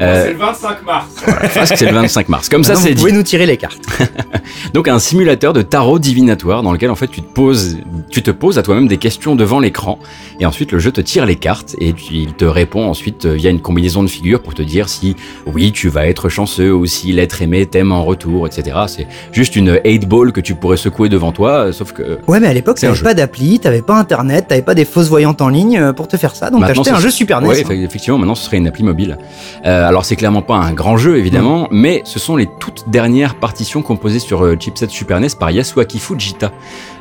Euh, C'est le 25 mars. c'est le 25 mars. Comme ça, c'est vous dit. pouvez nous tirer les cartes. Donc un simulateur de tarot divinatoire dans lequel en fait tu te poses, tu te poses à toi-même des questions devant l'écran et ensuite le jeu te tire les cartes et puis il te répond ensuite euh, via une combinaison de figures pour te dire si oui tu vas être chanceux ou si l'être aimé t'aime en retour, etc. C'est juste une 8 ball que tu pourrais secouer devant toi, euh, sauf que Ouais, mais à l'époque, t'avais pas d'appli, t'avais pas internet, t'avais pas des fausses voyantes en ligne euh, pour te faire ça. Donc t'achetais un jeu Super NES. Ouais, hein. effe- effectivement, maintenant ce serait une appli mobile. Euh, alors c'est clairement pas un grand jeu évidemment, mais ce sont les toutes dernières partitions composées sur euh, chipset Super NES par Yasuaki Fujita,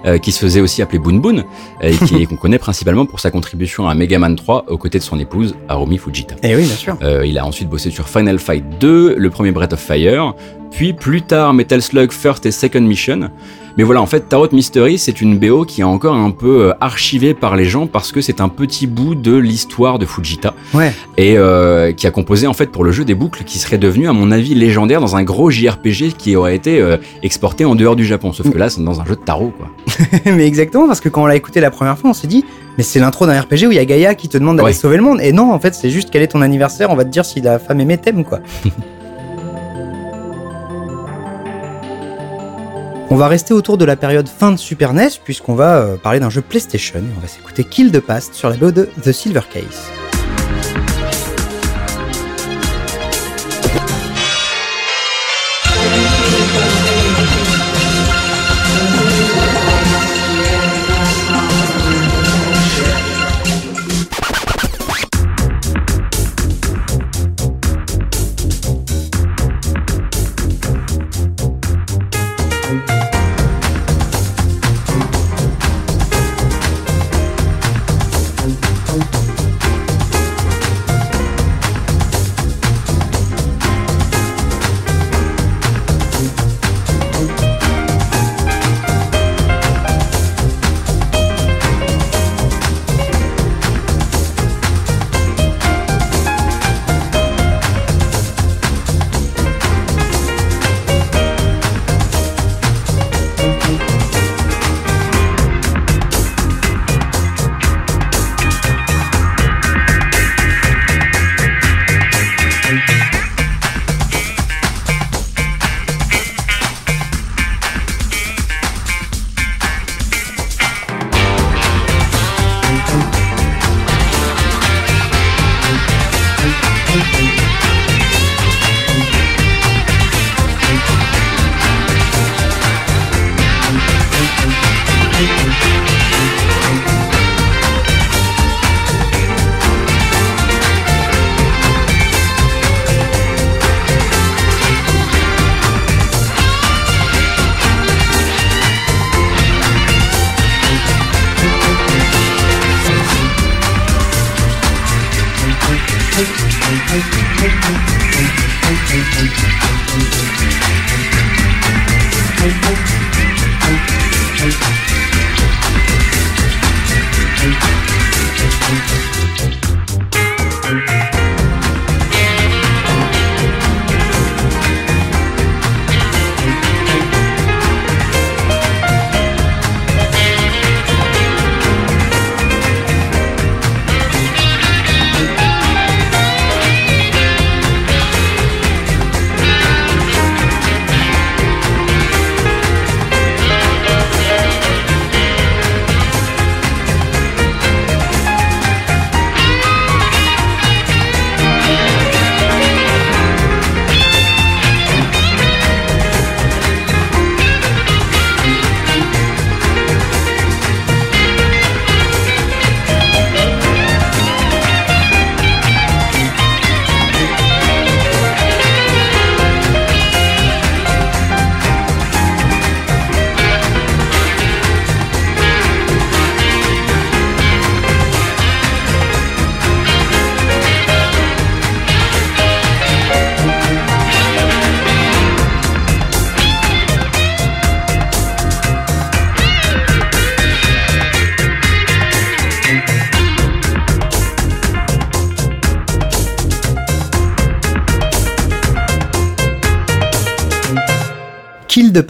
euh, qui se faisait aussi appeler Boon Boon, euh, et qui qu'on connaît principalement pour sa contribution à Mega Man 3 aux côtés de son épouse Harumi Fujita. Eh oui, bien sûr. Euh, il a ensuite bossé sur Final Fight 2, le premier Breath of Fire, puis plus tard Metal Slug First et Second Mission. Mais voilà, en fait, Tarot Mystery, c'est une BO qui est encore un peu euh, archivée par les gens parce que c'est un petit bout de l'histoire de Fujita Ouais. et euh, qui a composé en fait pour le jeu des boucles qui serait devenu à mon avis légendaire dans un gros JRPG qui aurait été euh, exporté en dehors du Japon. Sauf que là, c'est dans un jeu de tarot, quoi. mais exactement, parce que quand on l'a écouté la première fois, on s'est dit, mais c'est l'intro d'un RPG où il y a Gaïa qui te demande d'aller Ouais. sauver le monde. Et non, en fait, c'est juste quel est ton anniversaire, on va te dire si la femme aimée t'aime, quoi. on va rester autour de la période fin de Super NES, puisqu'on va euh, parler d'un jeu PlayStation. Et on va s'écouter Kill the Past sur la BO de The Silver Case.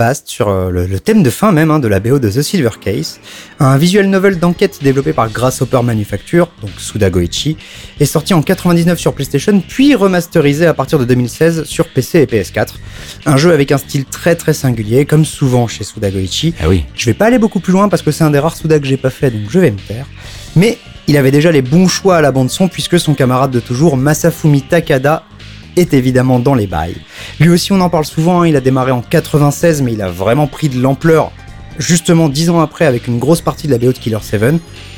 Past sur euh, le, le thème de fin même hein, de la BO de The Silver Case, un visual novel d'enquête développé par Grasshopper Manufacture, donc Suda Goichi, est sorti en 99 sur PlayStation puis remasterisé à partir de 2016 sur PC et PS4. Un jeu avec un style très très singulier, comme souvent chez Suda Goichi. Ah oui. Je vais pas aller beaucoup plus loin parce que c'est un des rares Suda que j'ai pas fait, donc je vais me taire. Mais il avait déjà les bons choix à la bande son puisque son camarade de toujours, Masafumi Takada, est évidemment dans les bails. Lui aussi, on en parle souvent, hein, il a démarré en 96, mais il a vraiment pris de l'ampleur justement 10 ans après avec une grosse partie de la BO de Killer 7,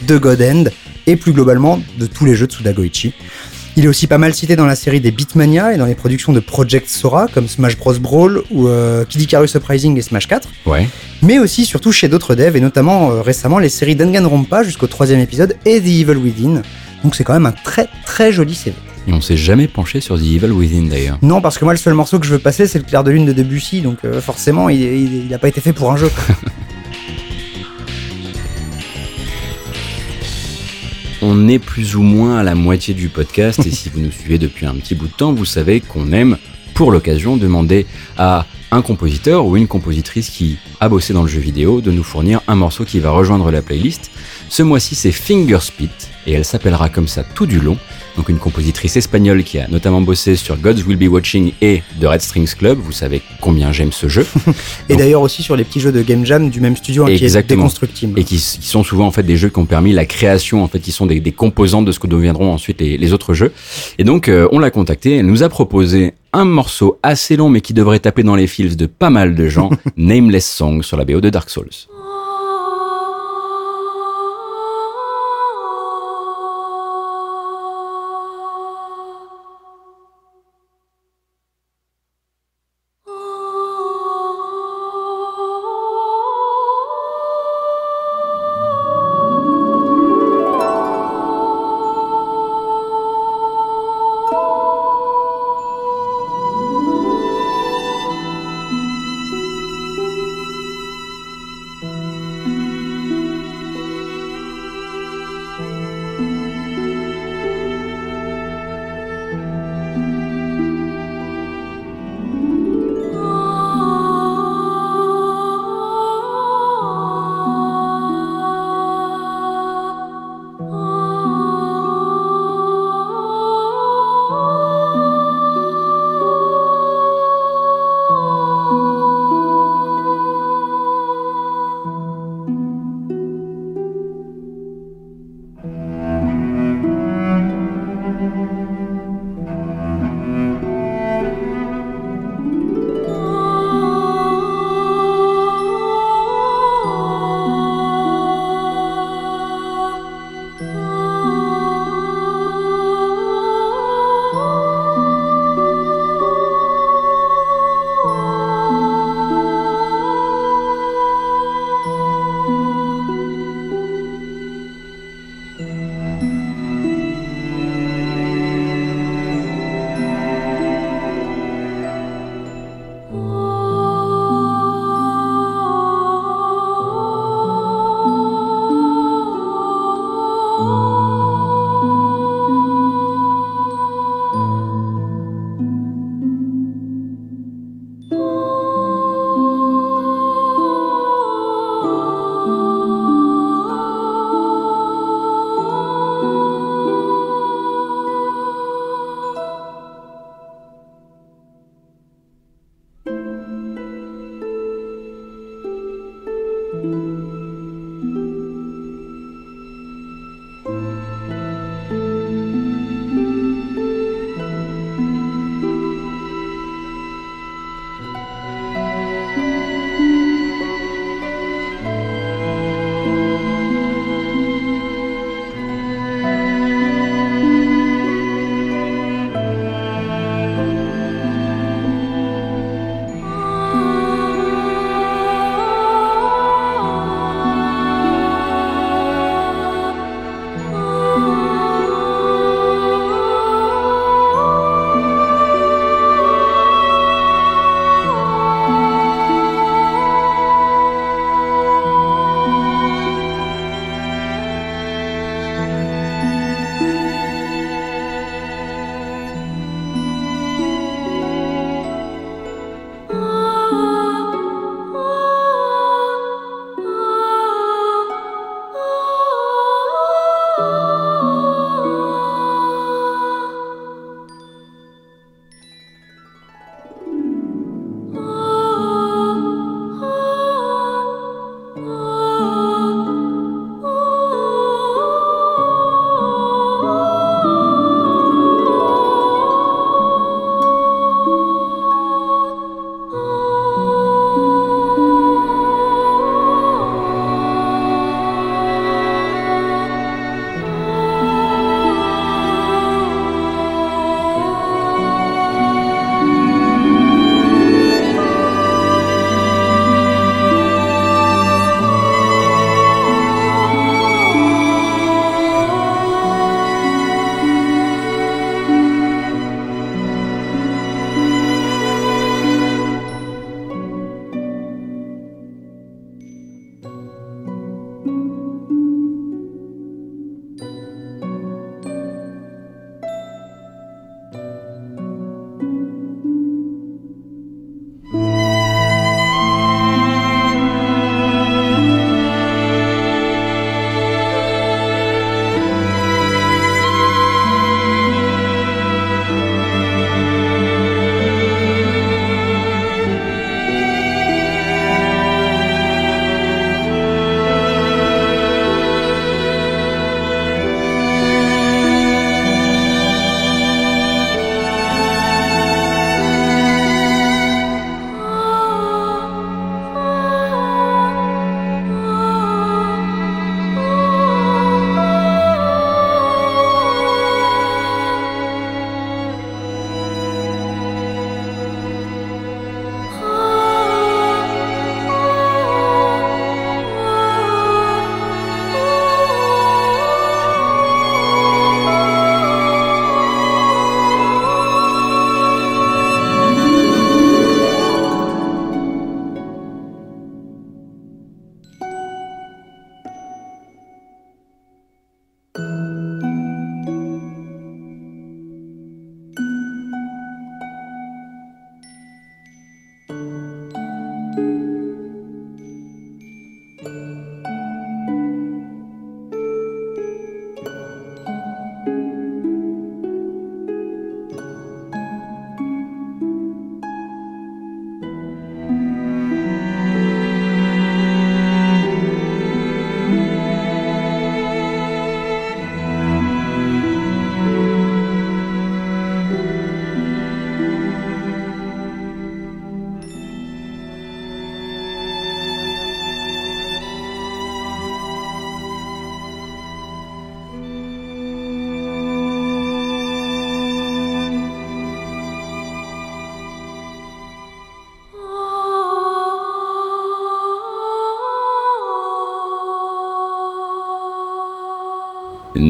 de God End, et plus globalement de tous les jeux de Suda Goichi. Il est aussi pas mal cité dans la série des Beatmania et dans les productions de Project Sora comme Smash Bros Brawl ou euh, Kid Icarus Uprising et Smash 4 Ouais. mais aussi surtout chez d'autres devs et notamment euh, récemment les séries Danganronpa jusqu'au troisième épisode et The Evil Within. Donc c'est quand même un très très joli CV. Et on s'est jamais penché sur The Evil Within d'ailleurs. Non, parce que moi, le seul morceau que je veux passer, c'est le clair de lune de Debussy, donc euh, forcément, il, il, il a pas été fait pour un jeu. On est plus ou moins à la moitié du podcast et si vous nous suivez depuis un petit bout de temps, vous savez qu'on aime, pour l'occasion, demander à un compositeur ou une compositrice qui a bossé dans le jeu vidéo de nous fournir un morceau qui va rejoindre la playlist. Ce mois-ci, c'est Fingerspit et elle s'appellera comme ça tout du long. Donc une compositrice espagnole qui a notamment bossé sur Gods Will Be Watching et The Red Strings Club. Vous savez combien j'aime ce jeu. Et d'ailleurs aussi sur les petits jeux de Game Jam du même studio hein, qui est et qui, qui sont souvent en fait des jeux qui ont permis la création en fait qui sont des, des composantes de ce que deviendront ensuite les, les autres jeux. Et donc euh, on l'a contacté. Elle nous a proposé un morceau assez long mais qui devrait taper dans les fils de pas mal de gens. Nameless Song sur la BO de Dark Souls「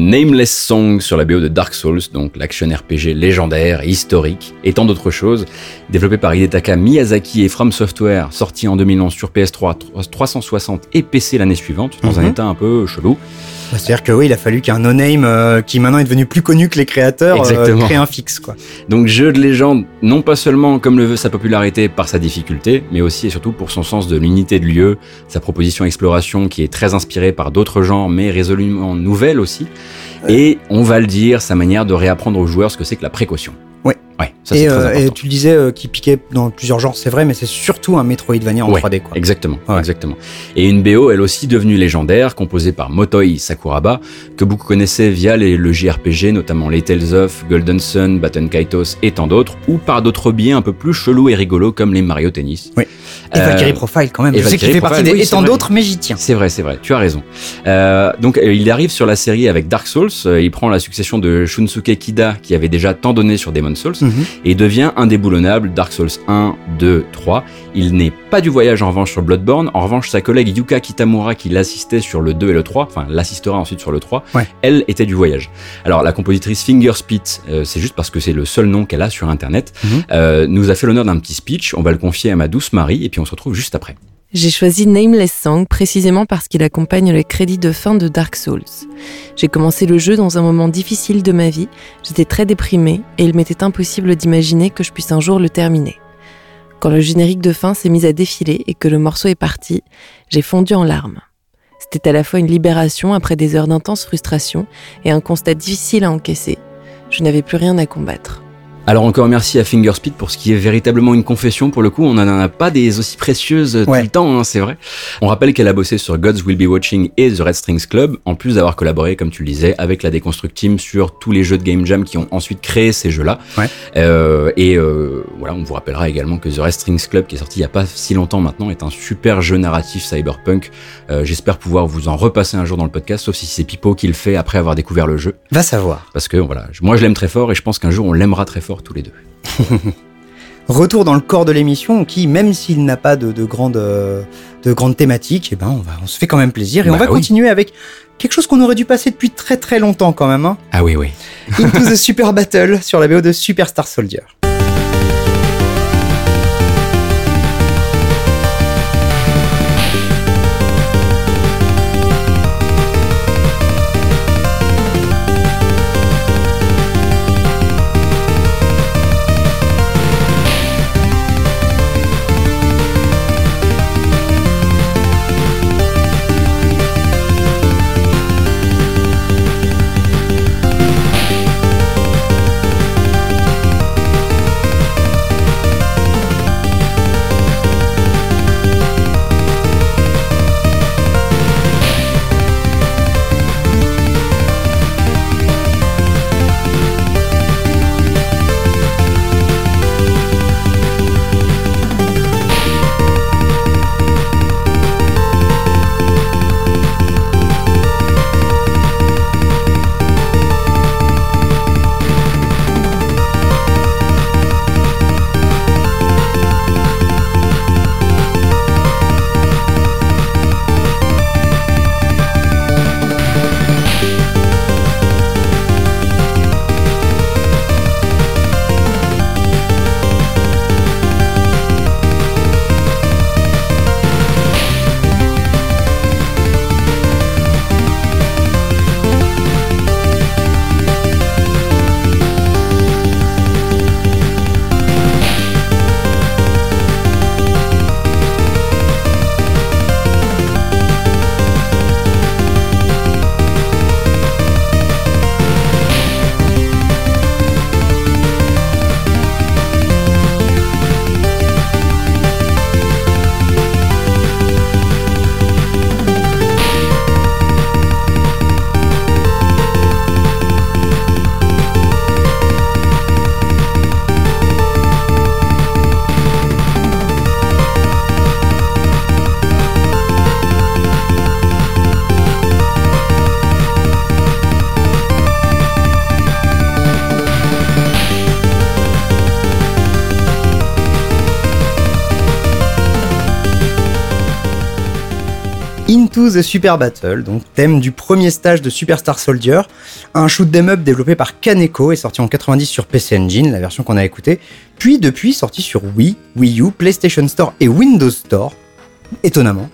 Nameless Song sur la BO de Dark Souls, donc l'action RPG légendaire, historique, et tant d'autres choses, développé par Hidetaka Miyazaki et From Software, sorti en 2011 sur PS3, 360 et PC l'année suivante, dans un Mhm. état un peu chelou. Bah, C'est-à-dire que oui, il a fallu qu'un no-name euh, qui maintenant est devenu plus connu que les créateurs euh, Exactement. crée un fixe quoi. Donc jeu de légende, non pas seulement comme le veut sa popularité par sa difficulté, mais aussi et surtout pour son sens de l'unité de lieu, sa proposition exploration qui est très inspirée par d'autres genres, mais résolument nouvelle aussi. Et on va le dire, sa manière de réapprendre aux joueurs ce que c'est que la précaution. Ouais. Ouais, ça et, euh, et tu le disais euh, qui piquait dans plusieurs genres, c'est vrai, mais c'est surtout un Metroidvania en Ouais, 3D quoi. Exactement, Ouais. exactement. Et une BO, elle aussi devenue légendaire, composée par Motoi Sakuraba, que beaucoup connaissaient via les, le JRPG, notamment les Tales of, Golden Sun, Baton Kaitos et tant d'autres, ou par d'autres biais un peu plus chelous et rigolos comme les Mario Tennis. Oui. Et Euh, Valkyrie Profile quand même. et Je sais qu'il Valkyrie fait partie Profile, des oui, et tant d'autres, mais j'y tiens. C'est vrai, c'est vrai, tu as raison. Donc il arrive sur la série avec Dark Souls, il prend la succession de Shunsuke Kida qui avait déjà tant donné sur Demon Souls Mhm. Et devient indéboulonnable Dark Souls 1, 2, 3. Il n'est pas du voyage en revanche sur Bloodborne, en revanche sa collègue Yuka Kitamura qui l'assistait sur le 2 et le 3, enfin l'assistera ensuite sur le 3, Ouais. elle était du voyage. Alors la compositrice Fingerspit, euh, c'est juste parce que c'est le seul nom qu'elle a sur internet, Mhm. euh, nous a fait l'honneur d'un petit speech, on va le confier à ma douce Marie et puis on se retrouve juste après. J'ai choisi Nameless Song précisément parce qu'il accompagne les crédits de fin de Dark Souls. J'ai commencé le jeu dans un moment difficile de ma vie, j'étais très déprimée et il m'était impossible d'imaginer que je puisse un jour le terminer. Quand le générique de fin s'est mis à défiler et que le morceau est parti, j'ai fondu en larmes. C'était à la fois une libération après des heures d'intense frustration et un constat difficile à encaisser. Je n'avais plus rien à combattre. Alors encore merci à Fingerspeed pour ce qui est véritablement une confession. Pour le coup, on n'en a pas des aussi précieuses tout le temps, hein, c'est vrai. On rappelle qu'elle a bossé sur Gods Will Be Watching et The Red Strings Club, en plus d'avoir collaboré, comme tu le disais, avec la Deconstruct Team sur tous les jeux de Game Jam qui ont ensuite créé ces jeux-là. Ouais. Euh, et euh, voilà, on vous rappellera également que The Red Strings Club, qui est sorti il y a pas si longtemps maintenant, est un super jeu narratif cyberpunk. Euh, J'espère pouvoir vous en repasser un jour dans le podcast, sauf si c'est Pipo qui le fait après avoir découvert le jeu, Va savoir. parce que voilà, moi je l'aime très fort et je pense qu'un jour on l'aimera très fort tous les deux. Retour dans le corps de l'émission qui, même s'il n'a pas de, de grande euh, de grande thématique, eh ben on va on se fait quand même plaisir et on Bah va oui. continuer avec quelque chose qu'on aurait dû passer depuis très très longtemps quand même. Hein. Ah oui, oui. Into the Super Battle sur la BO de Superstar Soldier. The Super Battle, donc thème du premier stage de Superstar Soldier, un shoot 'em up développé par Kaneko et sorti en 90 sur PC Engine, la version qu'on a écoutée, puis depuis sorti sur Wii, Wii U, PlayStation Store et Windows Store, étonnamment.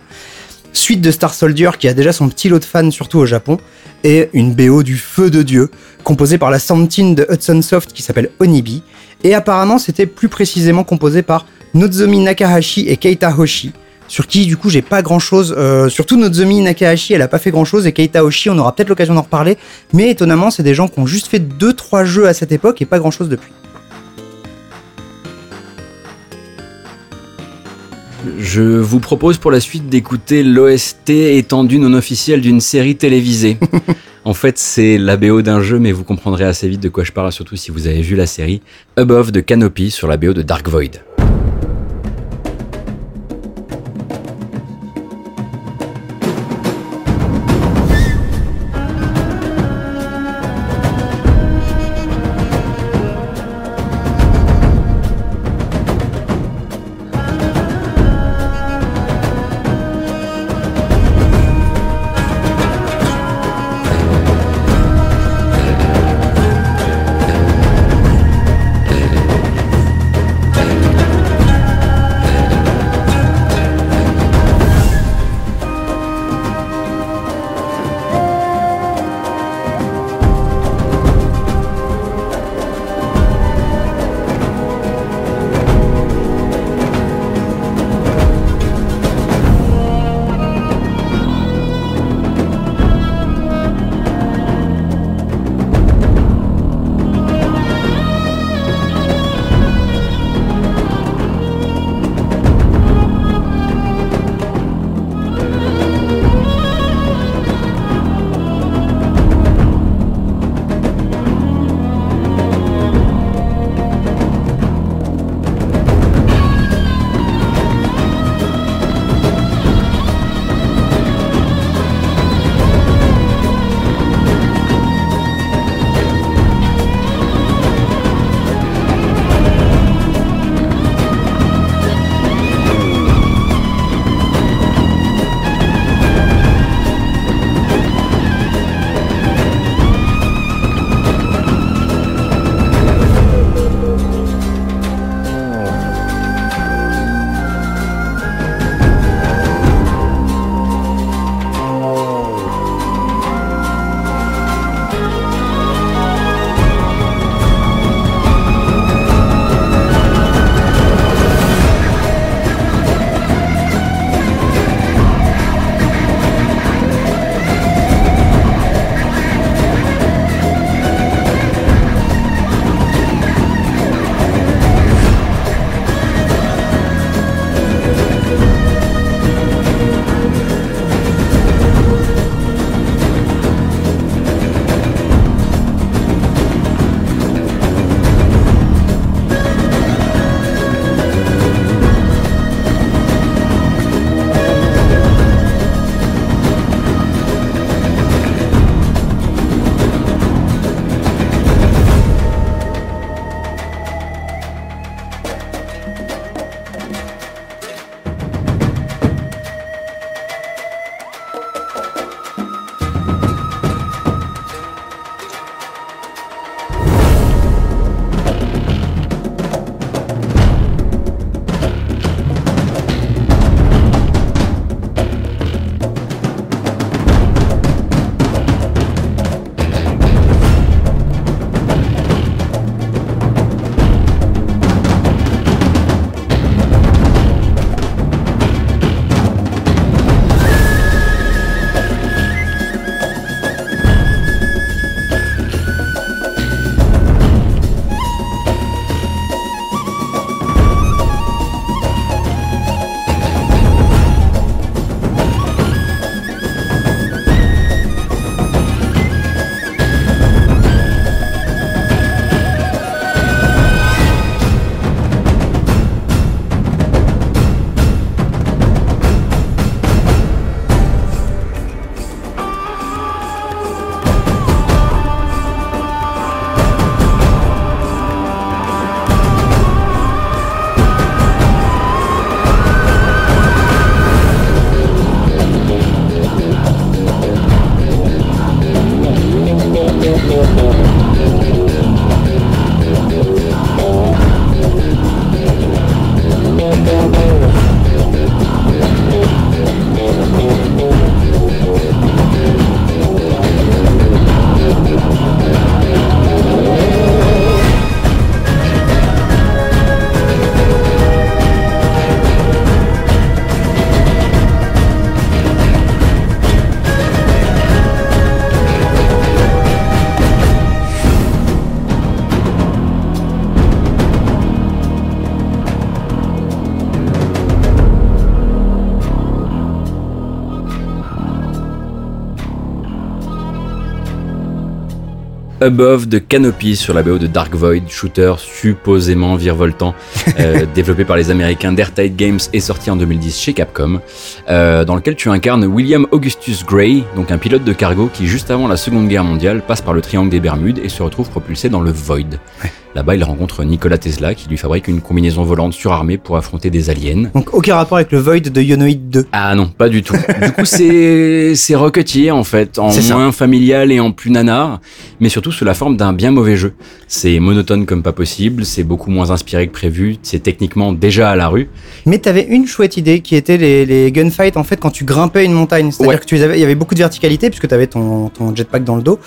Suite de Star Soldier qui a déjà son petit lot de fans surtout au Japon, et une BO du feu de Dieu, composée par la soundteam de Hudson Soft qui s'appelle Onibi, et apparemment c'était plus précisément composé par Nozomi Nakahashi et Keita Hoshi, sur qui du coup j'ai pas grand chose, surtout Nozomi Nakahashi elle a pas fait grand chose et Keita Hoshi on aura peut-être l'occasion d'en reparler, mais étonnamment c'est des gens qui ont juste fait 2-3 jeux à cette époque et pas grand chose depuis. Je vous propose pour la suite d'écouter l'OST étendue non officielle d'une série télévisée. en fait, c'est la BO d'un jeu, mais vous comprendrez assez vite de quoi je parle, surtout si vous avez vu la série Above de Canopy sur la BO de Dark Void. Above de Canopy sur la BO de Dark Void, shooter supposément virevoltant, euh, développé par les Américains d'Airtight Games et sorti en 2010 chez Capcom, euh, dans lequel tu incarnes William Augustus Gray, donc un pilote de cargo qui, juste avant la Seconde Guerre mondiale, passe par le triangle des Bermudes et se retrouve propulsé dans le Void. Là-bas, il rencontre Nikola Tesla qui lui fabrique une combinaison volante surarmée pour affronter des aliens. Donc aucun rapport avec le Void de Yonoid 2. Ah non, pas du tout. du coup, c'est c'est rocketier en fait, en ça. moins familial et en plus nanar, mais surtout sous la forme d'un bien mauvais jeu. C'est monotone comme pas possible, c'est beaucoup moins inspiré que prévu, c'est techniquement déjà à la rue. Mais t'avais une chouette idée qui était les, les gunfights en fait quand tu grimpais une montagne. C'est-à-dire Ouais. que tu les avais, il y avait beaucoup de verticalité puisque t'avais ton, ton jetpack dans le dos.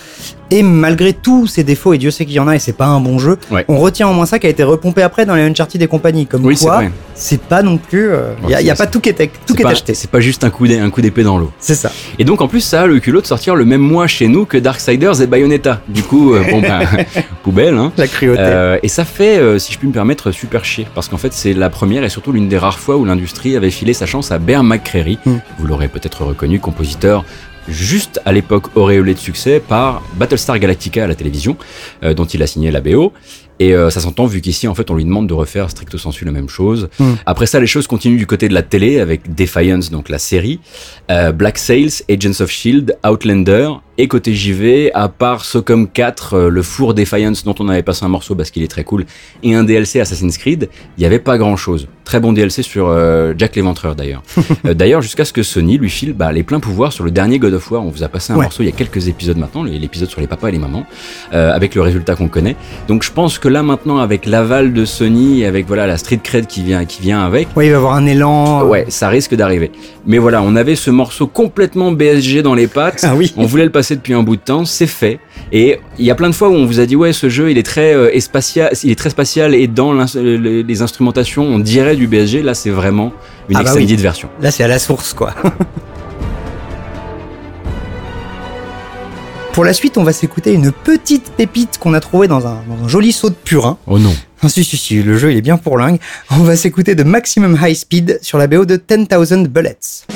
Et malgré tous ces défauts, et Dieu sait qu'il y en a et c'est pas un bon jeu, Ouais. on retient au moins ça qui a été repompé après dans les Uncharted et compagnie. Comme Oui, quoi, c'est pas non plus. Il y a, y a pas tout qui est, tout qui est acheté. C'est pas juste un coup d'épée dans l'eau. C'est ça. Et donc en plus ça a le culot de sortir le même mois chez nous que Darksiders et Bayonetta. Du coup, euh, bon ben, poubelle hein. La cruauté. Euh, et ça fait, euh, si je puis me permettre, super chier. Parce qu'en fait, c'est la première et surtout l'une des rares fois où l'industrie avait filé sa chance à Bear McCreary. Mm. Vous l'aurez peut-être reconnu, compositeur juste à l'époque auréolé de succès par Battlestar Galactica à la télévision, euh, dont il a signé la BO. Et euh, ça s'entend vu qu'ici, en fait, on lui demande de refaire stricto sensu la même chose. Mm. Après ça, les choses continuent du côté de la télé avec Defiance, donc la série, euh, Black Sails, Agents of Shield, Outlander. Et côté JV, à part Socom 4, euh, le four Defiance dont on avait passé un morceau parce qu'il est très cool, et un DLC Assassin's Creed, il n'y avait pas grand chose. Très bon DLC sur euh, Jack l'Éventreur d'ailleurs. Euh, d'ailleurs, jusqu'à ce que Sony lui file bah, les pleins pouvoirs sur le dernier God of War. On vous a passé un Ouais. morceau il y a quelques épisodes maintenant, l'épisode sur les papas et les mamans, euh, avec le résultat qu'on connaît. Donc je pense que là maintenant, avec l'aval de Sony, et avec voilà la street cred qui vient, qui vient avec, Ouais, il va y avoir un élan. Ouais, ça risque d'arriver. Mais voilà, on avait ce morceau complètement BSG dans les pattes. Ah oui. On voulait le passer depuis un bout de temps, c'est fait. Et il y a plein de fois où on vous a dit ouais, ce jeu, il est très euh, espatia- il est très spatial et dans les instrumentations, on dirait du BSG. Là, c'est vraiment une Ah bah extended version. Là, c'est à la source, quoi. Pour la suite, on va s'écouter une petite pépite qu'on a trouvée dans un, dans un joli seau de purin. Oh non. Ah, si, si, si, le jeu, il est bien pour lingue. On va s'écouter de Maximum High Speed sur la BO de 10,000 Bullets.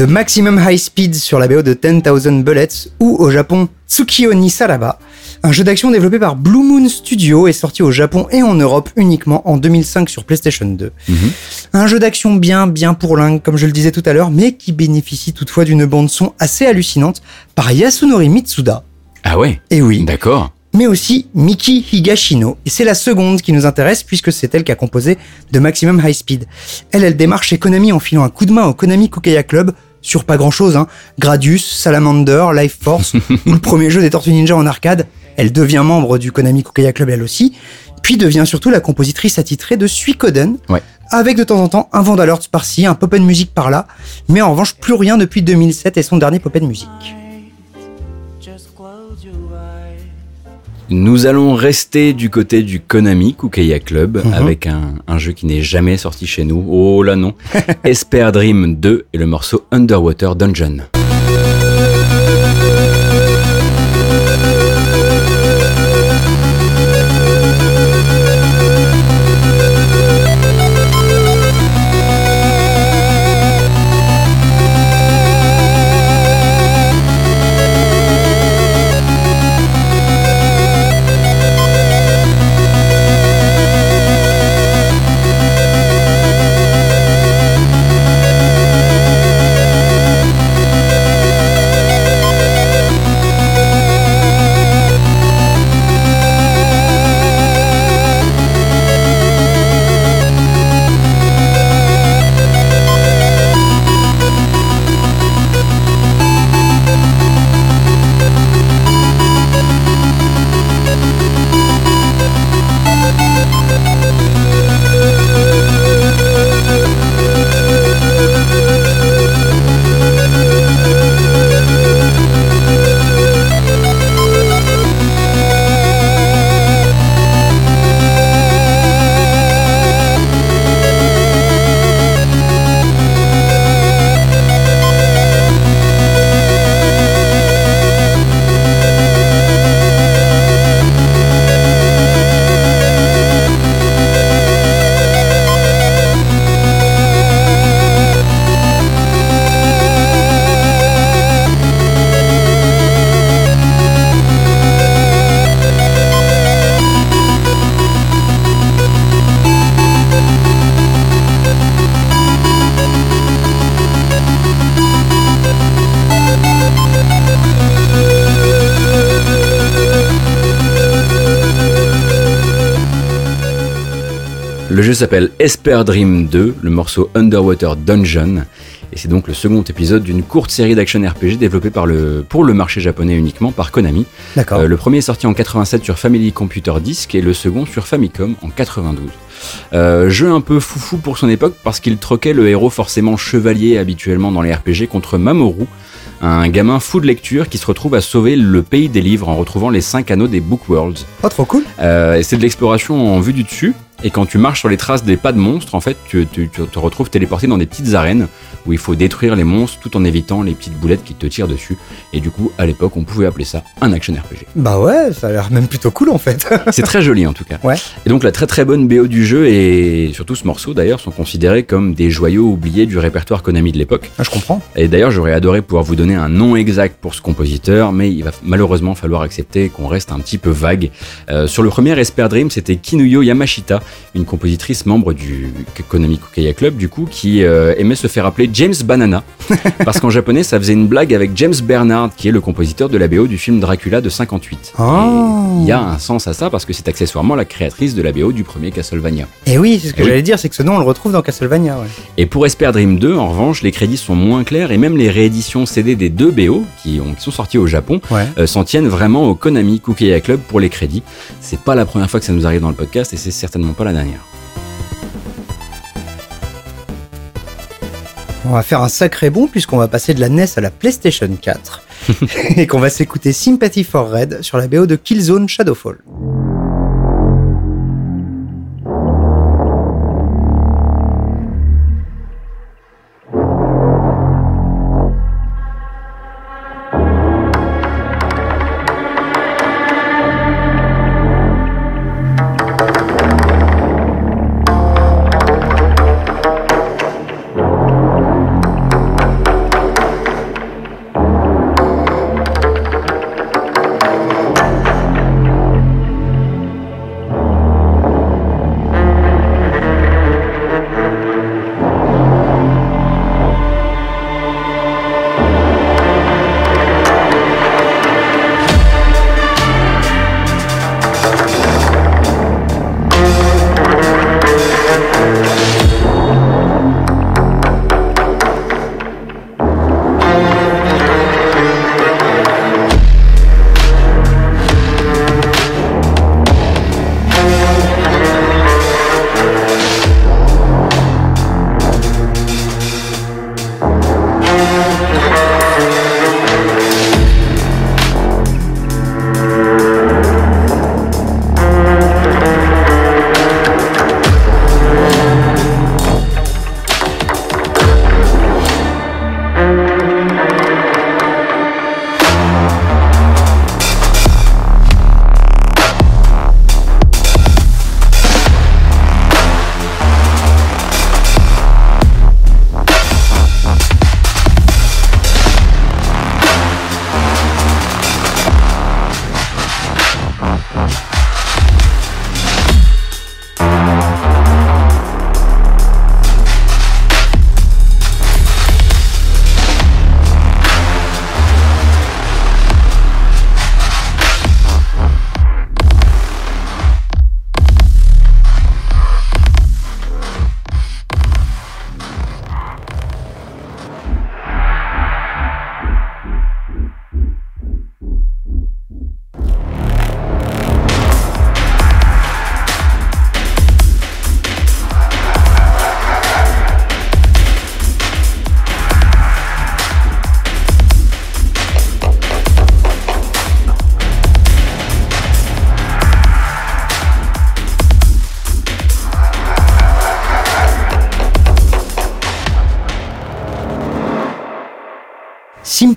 De Maximum High Speed sur la BO de 10,000 Bullets ou au Japon Tsukiyo ni Saraba, un jeu d'action développé par Blue Moon Studio et sorti au Japon et en Europe uniquement en 2005 sur PlayStation 2. Un jeu d'action bien, bien pourlingue, comme je le disais tout à l'heure, mais qui bénéficie toutefois d'une bande-son assez hallucinante par Yasunori Mitsuda. Ah ouais? Et oui, D'accord. mais aussi Miki Higashino. Et c'est la seconde qui nous intéresse puisque c'est elle qui a composé de Maximum High Speed. Elle, elle démarre chez Konami en filant un coup de main au Konami Kukeiya Club sur pas grand chose, hein. Gradius, Salamander, Life Force ou le premier jeu des Tortues Ninja en arcade. Elle devient membre du Konami Kukeiya Club elle aussi, puis devient surtout la compositrice attitrée de Suikoden, Ouais. avec de temps en temps un Vandalord par-ci, un Pop Music par-là, mais en revanche plus rien depuis 2007 et son dernier Pop Music. Nous allons rester du côté du Konami Kukeiya Club Mhm. avec un, un jeu qui n'est jamais sorti chez nous. Oh là non. Esper Dream 2 et le morceau Underwater Dungeon. S'appelle Esper Dream 2, le morceau Underwater Dungeon. Et c'est donc le second épisode d'une courte série d'action RPG développée par le, pour le marché japonais uniquement par Konami. D'accord. Euh, le premier est sorti en 87 sur Family Computer Disk et le second sur Famicom en 92. Euh, jeu un peu foufou pour son époque parce qu'il troquait le héros forcément chevalier habituellement dans les RPG contre Mamoru, un gamin fou de lecture qui se retrouve à sauver le pays des livres en retrouvant les 5 anneaux des Book Worlds. Oh, trop cool. Euh, et c'est de l'exploration en vue du dessus. Et quand tu marches sur les traces des pas de monstres, en fait, tu, te retrouves téléporté dans des petites arènes où il faut détruire les monstres tout en évitant les petites boulettes qui te tirent dessus. Et du coup, à l'époque, on pouvait appeler ça un action RPG. Bah ouais, ça a l'air même plutôt cool en fait. C'est très joli en tout cas. Ouais. Et donc la très très bonne BO du jeu et surtout ce morceau d'ailleurs sont considérés comme des joyaux oubliés du répertoire Konami de l'époque. Ah, je comprends. Et d'ailleurs j'aurais adoré pouvoir vous donner un nom exact pour ce compositeur, mais il va malheureusement falloir accepter qu'on reste un petit peu vague. Euh, sur le premier Esper Dream, c'était Kinuyo Yamashita, une compositrice membre du Konami Kukeiya Club du coup, qui euh, aimait se faire appeler James Banana, parce qu'en japonais ça faisait une blague avec James Bernard, qui est le compositeur de la BO du film Dracula de 58. Ah. Et il y a un sens à ça parce que c'est accessoirement la créatrice de la BO du premier Castlevania. Et oui, c'est ce que Eh oui. j'allais dire, c'est que ce nom on le retrouve dans Castlevania. Ouais. Et pour Esper Dream 2, en revanche, les crédits sont moins clairs et même les rééditions CD des deux BO qui, ont, qui sont sortis au Japon Ouais. euh, s'en tiennent vraiment au Konami Kukeiya Club pour les crédits. C'est pas la première fois que ça nous arrive dans le podcast et c'est certainement pas la dernière. On va faire un sacré bond puisqu'on va passer de la NES à la PlayStation 4 et qu'on va s'écouter Sympathy for Red sur la BO de Killzone Shadowfall.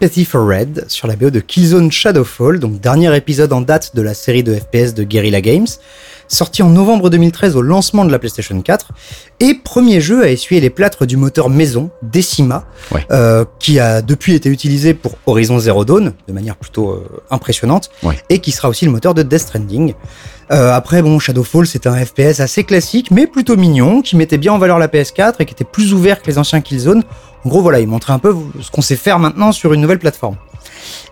For Red sur la BO de Killzone Shadowfall, donc dernier épisode en date de la série de FPS de Guerrilla Games, sorti en novembre 2013 au lancement de la PlayStation 4, et premier jeu à essuyer les plâtres du moteur maison Decima, Ouais. euh, qui a depuis été utilisé pour Horizon Zero Dawn de manière plutôt euh, impressionnante, Ouais. et qui sera aussi le moteur de Death Stranding. Euh, après, bon, Shadowfall, c'était un FPS assez classique, mais plutôt mignon, qui mettait bien en valeur la PS4 et qui était plus ouvert que les anciens Killzone. En gros, voilà, il montrait un peu ce qu'on sait faire maintenant sur une nouvelle plateforme.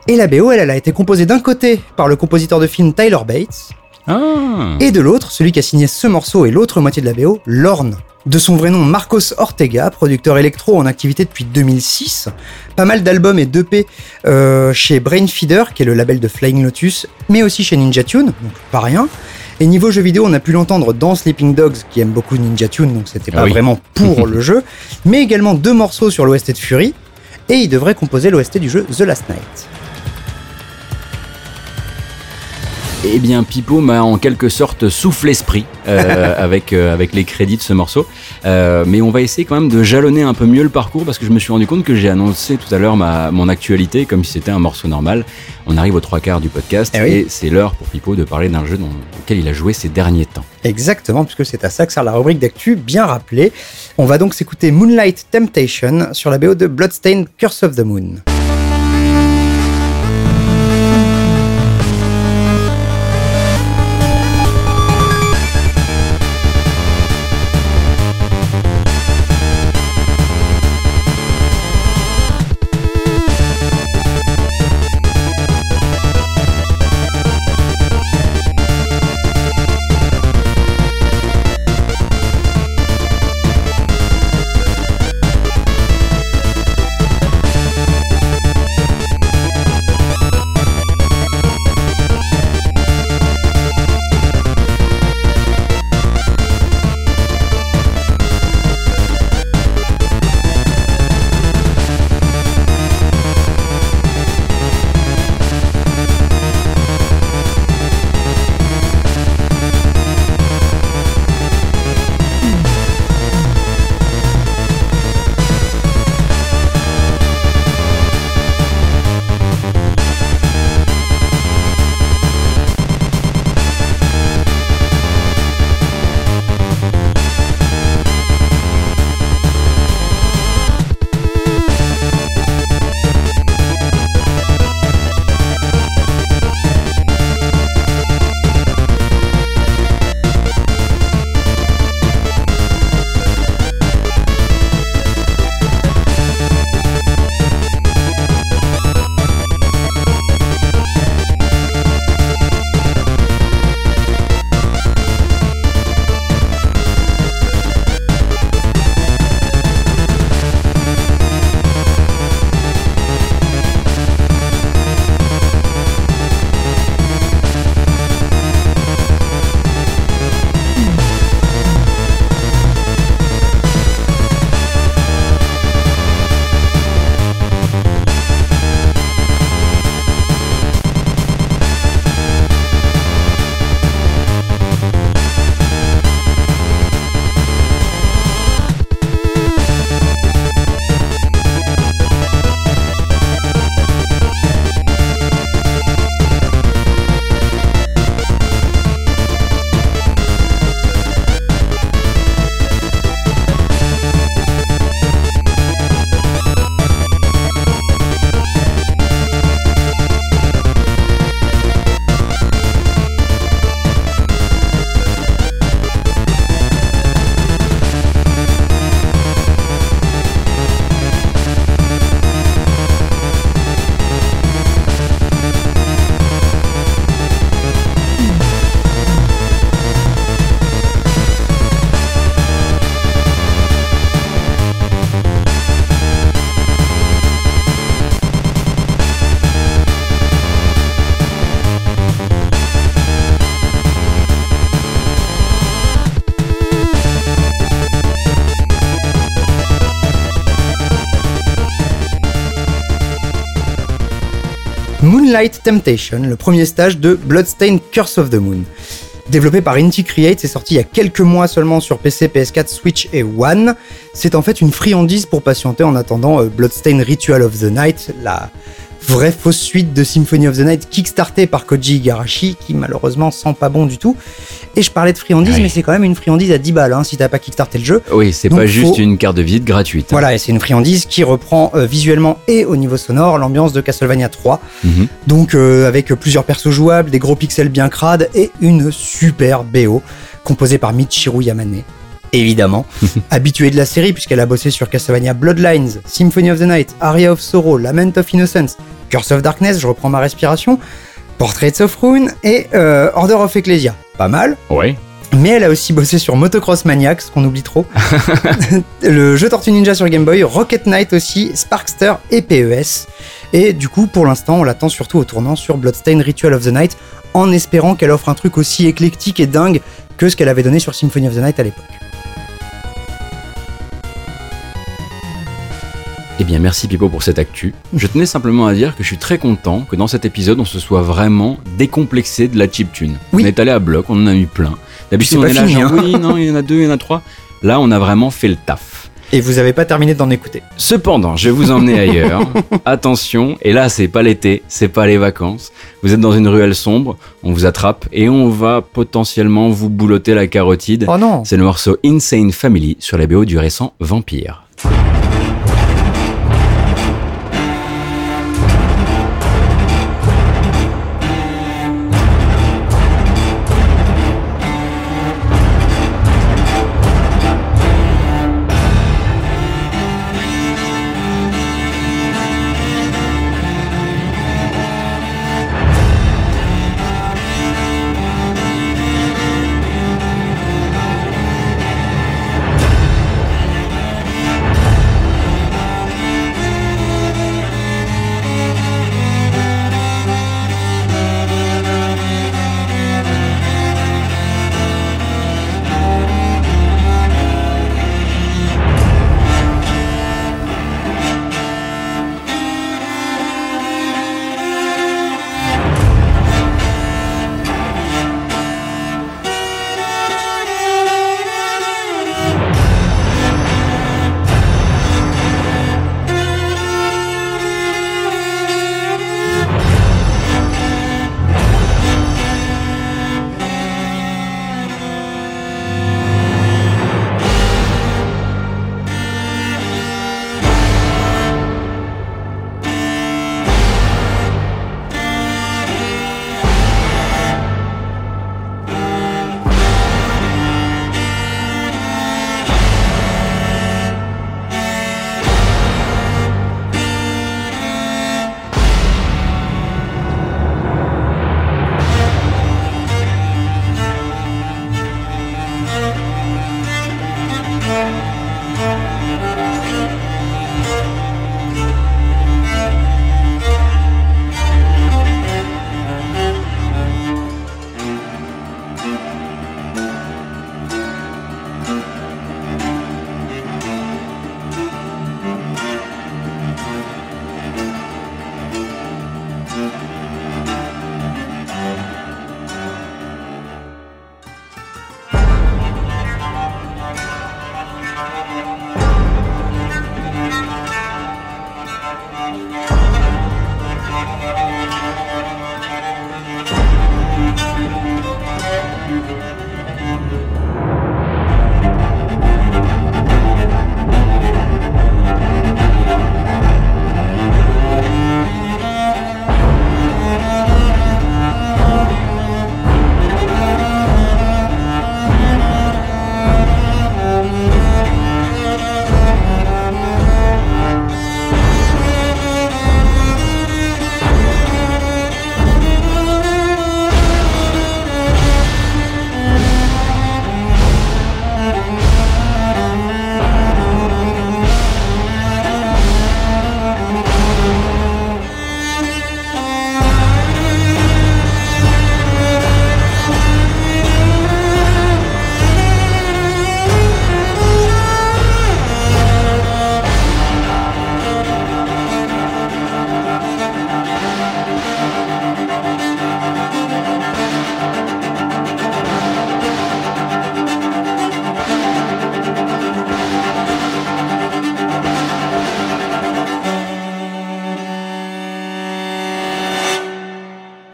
Et la BO, elle, elle a été composée d'un côté par le compositeur de film Tyler Bates, Ah et de l'autre, celui qui a signé ce morceau et l'autre moitié de la BO, Lorne. De son vrai nom Marcos Ortega, producteur électro en activité depuis 2006. Pas mal d'albums et d'EP euh, chez Brainfeeder, qui est le label de Flying Lotus, mais aussi chez Ninja Tune, donc pas rien. Et niveau jeu vidéo, on a pu l'entendre dans Sleeping Dogs, qui aime beaucoup Ninja Tune, donc c'était Ah pas oui. vraiment pour le jeu, mais également deux morceaux sur l'OST de Fury, et il devrait composer l'OST du jeu The Last Night. Eh bien, Pipo m'a en quelque sorte soufflé l'esprit euh, avec, euh, avec les crédits de ce morceau. Euh, mais on va essayer quand même de jalonner un peu mieux le parcours parce que je me suis rendu compte que j'ai annoncé tout à l'heure ma, mon actualité comme si c'était un morceau normal. On arrive aux trois quarts du podcast Eh oui. et c'est l'heure pour Pipo de parler d'un jeu dont, auquel il a joué ces derniers temps. Exactement, puisque c'est à ça que sert la rubrique d'actu bien rappelée. On va donc s'écouter Moonlight Temptation sur la BO de Bloodstained Curse of the Moon. Moonlight Temptation, le premier stage de Bloodstained Curse of the Moon. Développé par Inti Create, c'est sorti il y a quelques mois seulement sur PC, PS4, Switch et One. C'est en fait une friandise pour patienter en attendant euh, Bloodstained Ritual of the Night, la vraie fausse suite de Symphony of the Night kickstartée par Koji Igarashi, qui malheureusement sent pas bon du tout. Et je parlais de friandise, mais c'est quand même une friandise à 10 balles hein, si t'as pas kickstarté le jeu. Oui, c'est pas juste faut- une carte de visite gratuite. hein. Voilà, et c'est une friandise qui reprend euh, visuellement et au niveau sonore l'ambiance de Castlevania 3. Mhm. Donc euh, avec plusieurs persos jouables, des gros pixels bien crades et une super BO composée par Michiru Yamane. Évidemment, habituée de la série puisqu'elle a bossé sur Castlevania Bloodlines, Symphony of the Night, Aria of Sorrow, Lament of Innocence, Curse of Darkness, je reprends ma respiration, Portraits of Ruin et euh, Order of Ecclesia. Pas mal, Ouais. mais elle a aussi bossé sur Motocross Maniacs, qu'on oublie trop, le jeu Tortue Ninja sur Game Boy, Rocket Knight aussi, Sparkster et PES. Et du coup, pour l'instant, on l'attend surtout au tournant sur Bloodstained Ritual of the Night, en espérant qu'elle offre un truc aussi éclectique et dingue que ce qu'elle avait donné sur Symphony of the Night à l'époque. Eh bien, merci Pipo pour cette actu. Je tenais simplement à dire que je suis très content que dans cet épisode, on se soit vraiment décomplexé de la chiptune. Oui. On est allé à bloc, on en a eu plein. D'habitude, on pas est là, genre, hein. oui, non, il y en a deux, il y en a trois. Là, on a vraiment fait le taf. Et vous avez pas terminé d'en écouter. Cependant, je vais vous emmener ailleurs. Attention, et là, c'est pas l'été, c'est pas les vacances. Vous êtes dans une ruelle sombre, on vous attrape et on va potentiellement vous boulotter la carotide. Oh non C'est le morceau Insane Family sur la BO du récent Vampire.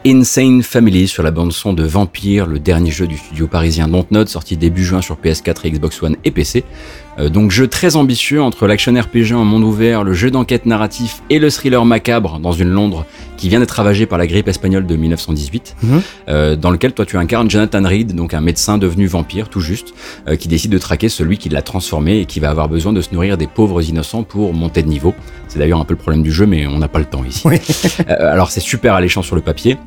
Insane Family sur la bande son de Vampire, le dernier jeu du studio parisien Dontnod, sorti début juin sur PS4 et Xbox One et PC. Euh, donc jeu très ambitieux entre l'action RPG en monde ouvert, le jeu d'enquête narratif et le thriller macabre dans une Londres qui vient d'être ravagée par la grippe espagnole de 1918, Mhm. euh, dans lequel toi tu incarnes Jonathan Reed, donc un médecin devenu vampire tout juste, euh, qui décide de traquer celui qui l'a transformé et qui va avoir besoin de se nourrir des pauvres innocents pour monter de niveau. C'est d'ailleurs un peu le problème du jeu, mais on n'a pas le temps ici. Oui. Alors c'est super alléchant sur le papier.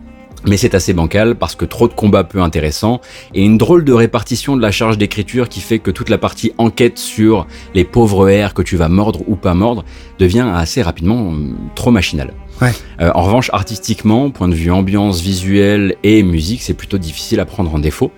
Mais c'est assez bancal parce que trop de combats peu intéressants et une drôle de répartition de la charge d'écriture qui fait que toute la partie enquête sur les pauvres airs que tu vas mordre ou pas mordre devient assez rapidement hum, trop machinale. Ouais. Euh, en revanche, artistiquement, point de vue ambiance, visuel et musique, c'est plutôt difficile à prendre en défaut.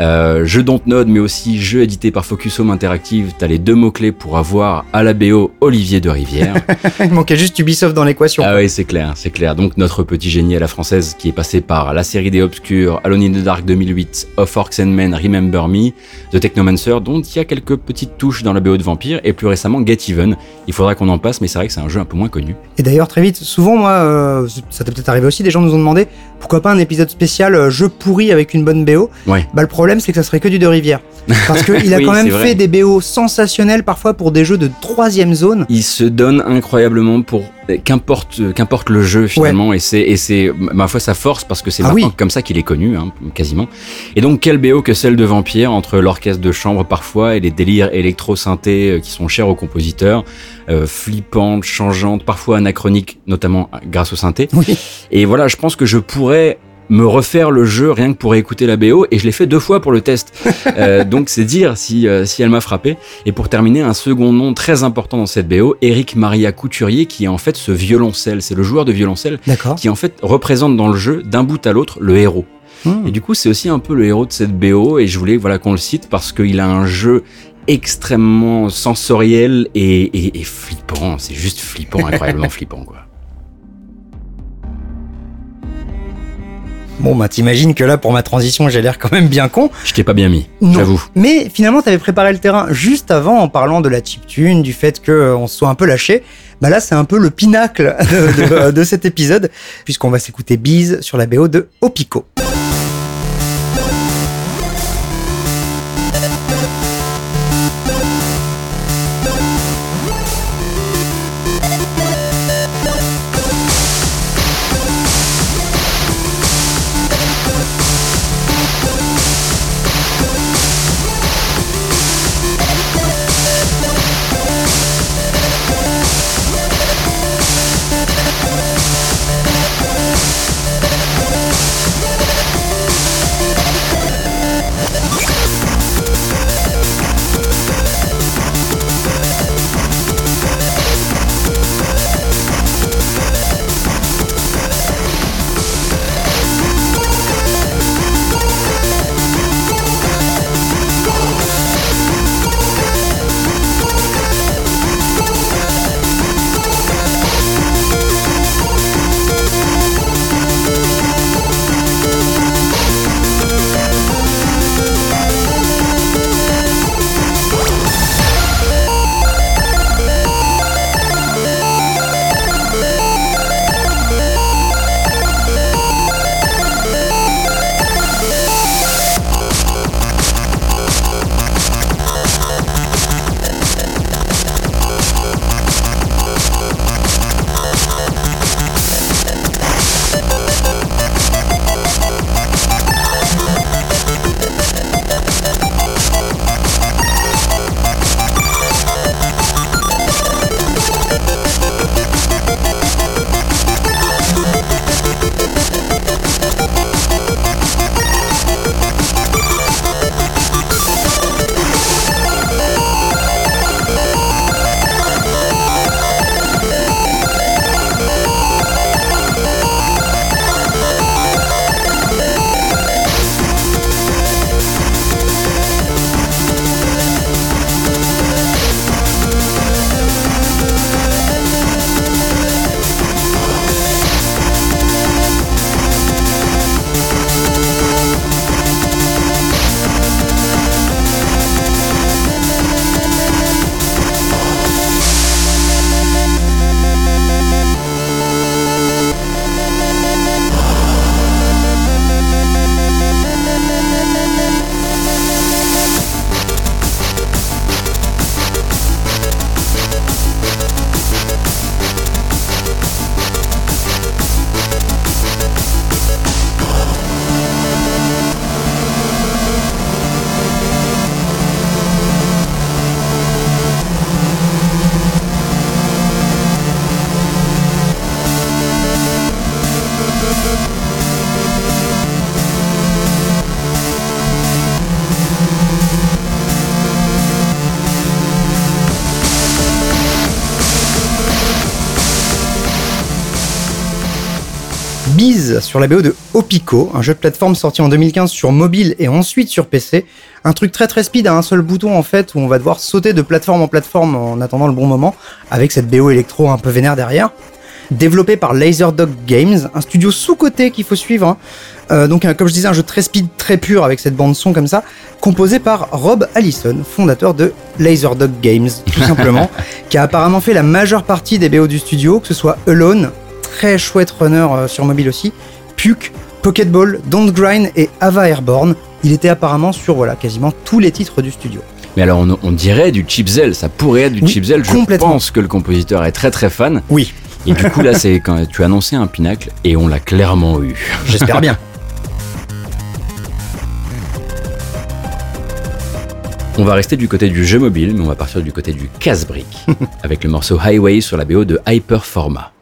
Euh, jeu Dontnod, mais aussi jeu édité par Focus Home Interactive, t'as les deux mots-clés pour avoir à la BO Olivier de Rivière. Il manquait juste Ubisoft dans l'équation. Ah oui, c'est clair, c'est clair. Donc notre petit génie à la française qui est passé par la série des Obscurs, Alone in the Dark 2008, Of Orcs and Men, Remember Me, The Technomancer, dont il y a quelques petites touches dans la BO de Vampire, et plus récemment Get Even. Il faudra qu'on en passe, mais c'est vrai que c'est un jeu un peu moins connu. Et d'ailleurs, très vite, souvent, moi, euh, ça t'est peut-être arrivé aussi, des gens nous ont demandé pourquoi pas un épisode spécial euh, jeu pourri avec une bonne BO. Ouais. Bah, le problème, c'est que ça serait que du De Rivière. Parce qu'il a Oui, quand même fait des BO sensationnels parfois pour des jeux de troisième zone. Il se donne incroyablement pour qu'importe qu'importe le jeu finalement et c'est et c'est ma foi sa force parce que c'est Ah oui. comme ça qu'il est connu hein, quasiment et donc quel BO que celle de Vampire entre l'orchestre de chambre parfois et les délires électro synthés euh, qui sont chers aux compositeurs euh, flippantes changeantes parfois anachroniques notamment grâce au synthé Oui. et voilà je pense que je pourrais me refaire le jeu rien que pour écouter la BO et je l'ai fait deux fois pour le test Euh, donc c'est dire si, euh, si elle m'a frappé et pour terminer, un second nom très important dans cette BO, Eric Maria Couturier, qui est en fait ce violoncelle. C'est le joueur de violoncelle qui en fait représente dans le jeu, d'un bout à l'autre, le héros. Hmm. Et du coup, c'est aussi un peu le héros de cette BO et je voulais voilà qu'on le cite parce qu'il a un jeu extrêmement sensoriel et, et- et flippant. C'est juste flippant, incroyablement flippant quoi. Bon, bah, t'imagines que là, pour ma transition, j'ai l'air quand même bien con. Je t'ai pas bien mis, j'avoue. Mais finalement, t'avais préparé le terrain juste avant en parlant de la chiptune, du fait qu'on se soit un peu lâché. Bah là, c'est un peu le pinacle de, de- de cet épisode, puisqu'on va s'écouter Bise sur la BO de Opico. Sur la BO de Opico, un jeu de plateforme sorti en 2015 sur mobile et ensuite sur PC. Un truc très très speed à un seul bouton en fait où on va devoir sauter de plateforme en plateforme en attendant le bon moment avec cette BO électro un peu vénère derrière. Développé par Laserdog Games, un studio sous-côté qu'il faut suivre. hein. Euh, donc comme je disais un jeu très speed, très pur avec cette bande son comme ça, composé par Rob Allison, fondateur de Laserdog Games tout simplement, qui a apparemment fait la majeure partie des BO du studio, que ce soit Alone, très chouette runner euh, sur mobile aussi, Puke, Pocketball, Don't Grind et Ava Airborne. Il était apparemment sur voilà quasiment tous les titres du studio. Mais alors, on, on dirait du Chipzel, ça pourrait être du Oui, Chipzel. Je pense que le compositeur est très très fan. Oui, Et du coup, là, c'est quand tu as annoncé un pinacle et on l'a clairement eu. j'espère bien. On va rester du côté du jeu mobile, mais on va partir du côté du casse-brique avec le morceau Highway sur la BO de Hyperforma.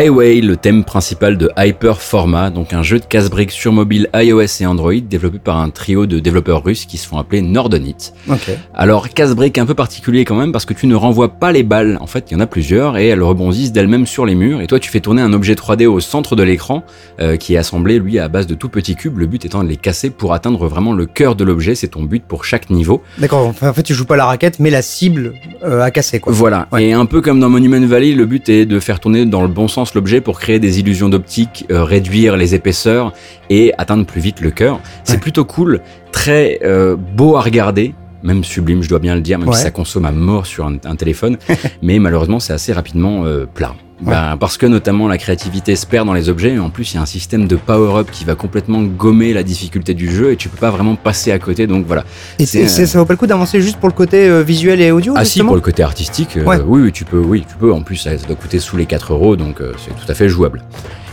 Highway, le thème principal de Hyper Format, donc un jeu de casse-briques sur mobile iOS et Android développé par un trio de développeurs russes qui se font appeler Nordenit. Ok. Alors, casse-brique un peu particulier quand même parce que tu ne renvoies pas les balles. En fait, il y en a plusieurs et elles rebondissent d'elles-mêmes sur les murs. Et toi, tu fais tourner un objet 3D au centre de l'écran euh, qui est assemblé, lui, à base de tout petits cubes. Le but étant de les casser pour atteindre vraiment le cœur de l'objet. C'est ton but pour chaque niveau. D'accord. Enfin, en fait, tu joues pas la raquette, mais la cible euh, à casser, quoi. Voilà. Ouais. Et un peu comme dans Monument Valley, le but est de faire tourner dans le bon sens l'objet pour créer des illusions d'optique, euh, réduire les épaisseurs et atteindre plus vite le cœur. C'est Ouais. plutôt cool, très euh, beau à regarder. Même sublime, je dois bien le dire, même Ouais. si ça consomme à mort sur un, un téléphone. mais malheureusement, c'est assez rapidement euh, plat. Ben, parce que notamment la créativité se perd dans les objets et en plus il y a un système de power-up qui va complètement gommer la difficulté du jeu et tu peux pas vraiment passer à côté donc voilà. Et C'est, euh, ça vaut pas le coup d'avancer juste pour le côté euh, visuel et audio Ah si, pour le côté artistique, euh, Ouais. oui, oui, tu peux, oui, tu peux. En plus, ça doit coûter sous les 4 euros, donc c'est tout à fait jouable.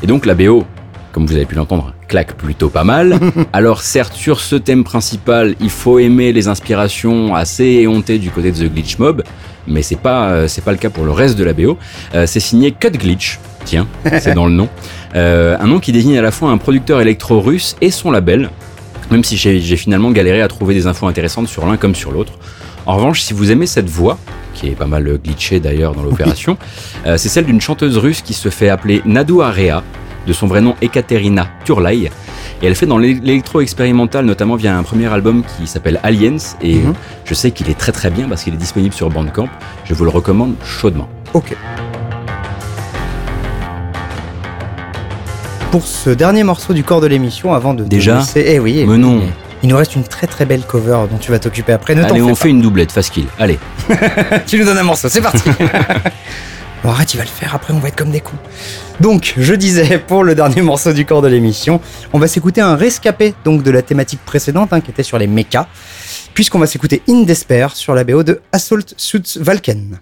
Et donc la BO, comme vous avez pu l'entendre, claque plutôt pas mal. Alors certes, sur ce thème principal, il faut aimer les inspirations assez éhontées du côté de The Glitch Mob, mais c'est pas, euh, c'est pas le cas pour le reste de la BO. Euh, c'est signé Cut Glitch. Tiens, c'est dans le nom. Euh, un nom qui désigne à la fois un producteur électro-russe et son label, même si j'ai j'ai finalement galéré à trouver des infos intéressantes sur l'un comme sur l'autre. En revanche, si vous aimez cette voix, qui est pas mal glitchée d'ailleurs dans l'opération, euh, c'est celle d'une chanteuse russe qui se fait appeler Nadu Area, de son vrai nom Ekaterina Turlai. Et elle fait dans l'é- l'électro-expérimental, notamment via un premier album qui s'appelle Aliens. Et Mhm. je sais qu'il est très très bien parce qu'il est disponible sur Bandcamp. Je vous le recommande chaudement. Ok. Pour ce dernier morceau du corps de l'émission, avant de Déjà eh oui, eh Mais non. Il nous reste une très très belle cover dont tu vas t'occuper après. Ne Allez, on pas. fait une doublette, fast kill. Allez. Tu nous donnes un morceau, c'est parti. bon, arrête, il va le faire, après on va être comme des cons. Donc, je disais, pour le dernier morceau du corps de l'émission, on va s'écouter un rescapé donc de la thématique précédente hein, qui était sur les mechas, puisqu'on va s'écouter In Despair sur la BO de Assault Suits Valken.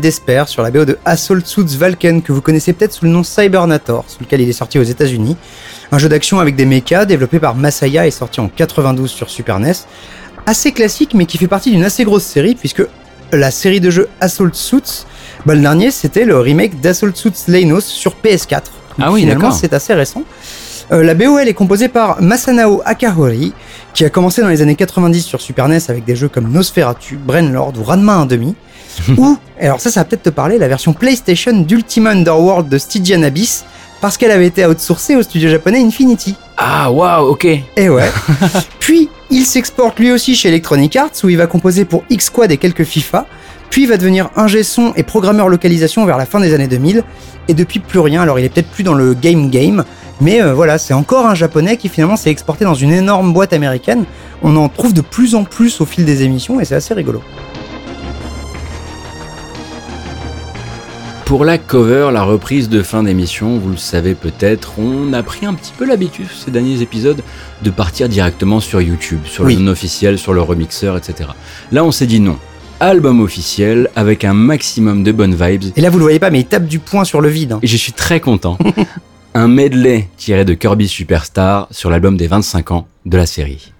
Desper sur la BO de Assault Suits Valken que vous connaissez peut-être sous le nom Cybernator, sous lequel il est sorti aux États-Unis. Un jeu d'action avec des mechas développé par Masaya et sorti en 92 sur Super NES. Assez classique mais qui fait partie d'une assez grosse série puisque la série de jeux Assault Suits, bah, le dernier c'était le remake d'Assault Suits Leinos sur PS4. Ah oui, Finalement d'accord. c'est assez récent. Euh, la BO elle est composée par Masanao Akahori qui a commencé dans les années 90 sur Super NES avec des jeux comme Nosferatu, Brainlord ou Ranma 1.5 ou, alors ça ça va peut-être te parler, la version PlayStation d'Ultima Underworld de Stygian Abyss parce qu'elle avait été outsourcée au studio japonais Infinity. Ah, waouh, ok. Et ouais. Puis, il s'exporte lui aussi chez Electronic Arts où il va composer pour X-Squad et quelques FIFA. Puis il va devenir ingé son et programmeur localisation vers la fin des années 2000. Et depuis plus rien, alors il est peut-être plus dans le game game. Mais euh, voilà, c'est encore un japonais qui finalement s'est exporté dans une énorme boîte américaine. On en trouve de plus en plus au fil des émissions et c'est assez rigolo. Pour la cover, la reprise de fin d'émission, vous le savez peut-être, on a pris un petit peu l'habitude ces derniers épisodes de partir directement sur YouTube, sur Oui. le non officiel, sur le remixeur, etc. Là, on s'est dit non. Album officiel avec un maximum de bonnes vibes. Et là, vous le voyez pas, mais il tape du poing sur le vide. hein. Et je suis très content. un medley tiré de Kirby Superstar sur l'album des 25 ans de la série.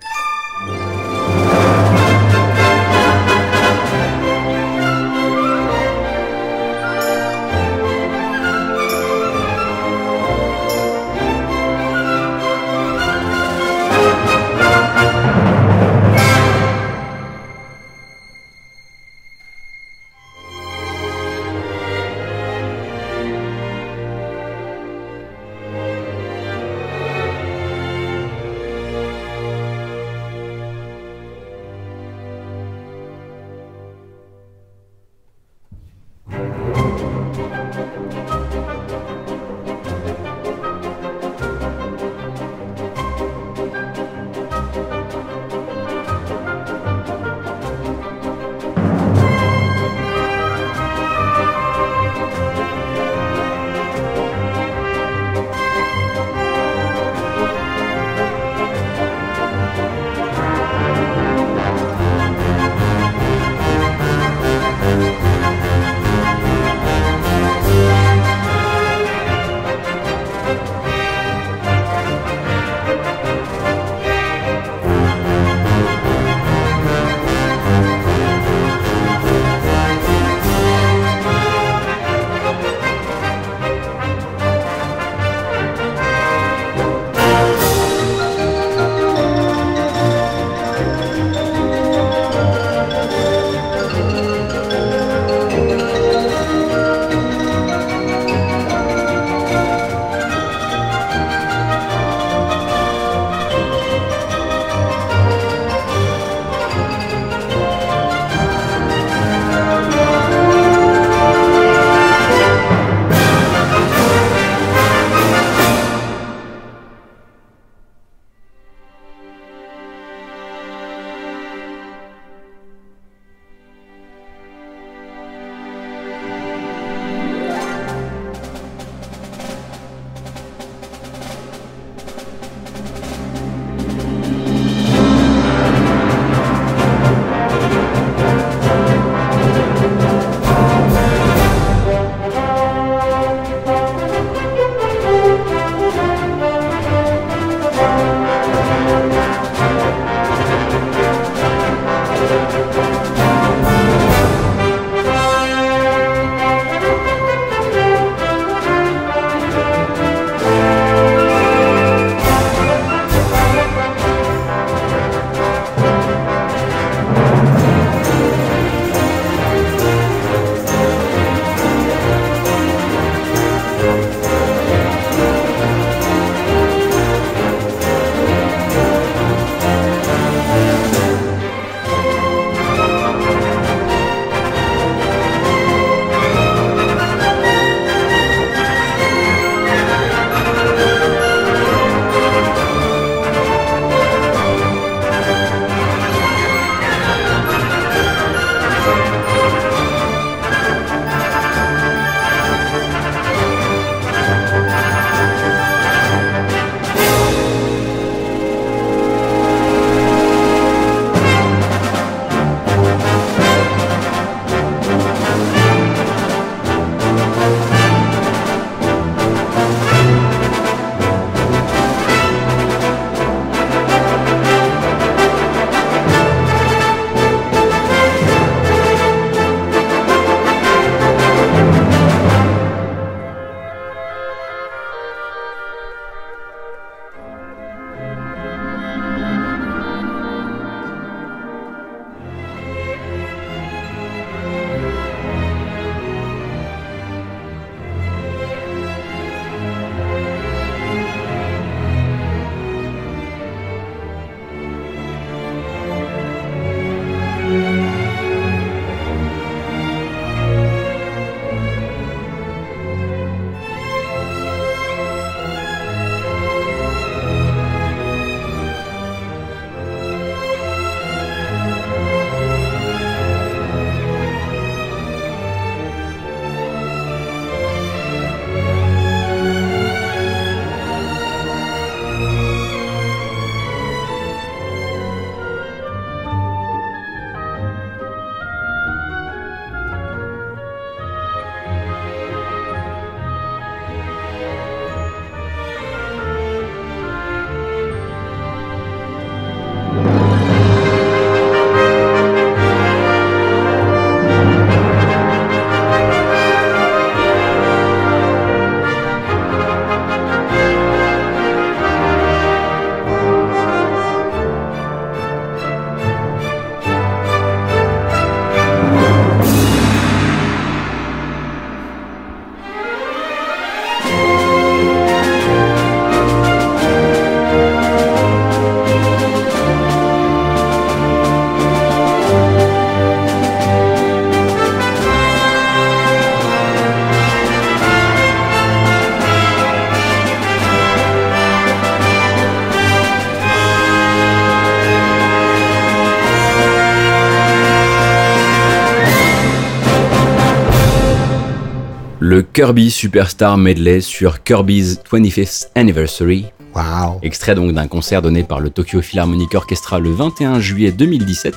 Le Kirby Superstar Medley sur Kirby's 25th Anniversary, Waouh. extrait donc d'un concert donné par le Tokyo Philharmonic Orchestra le 21 juillet 2017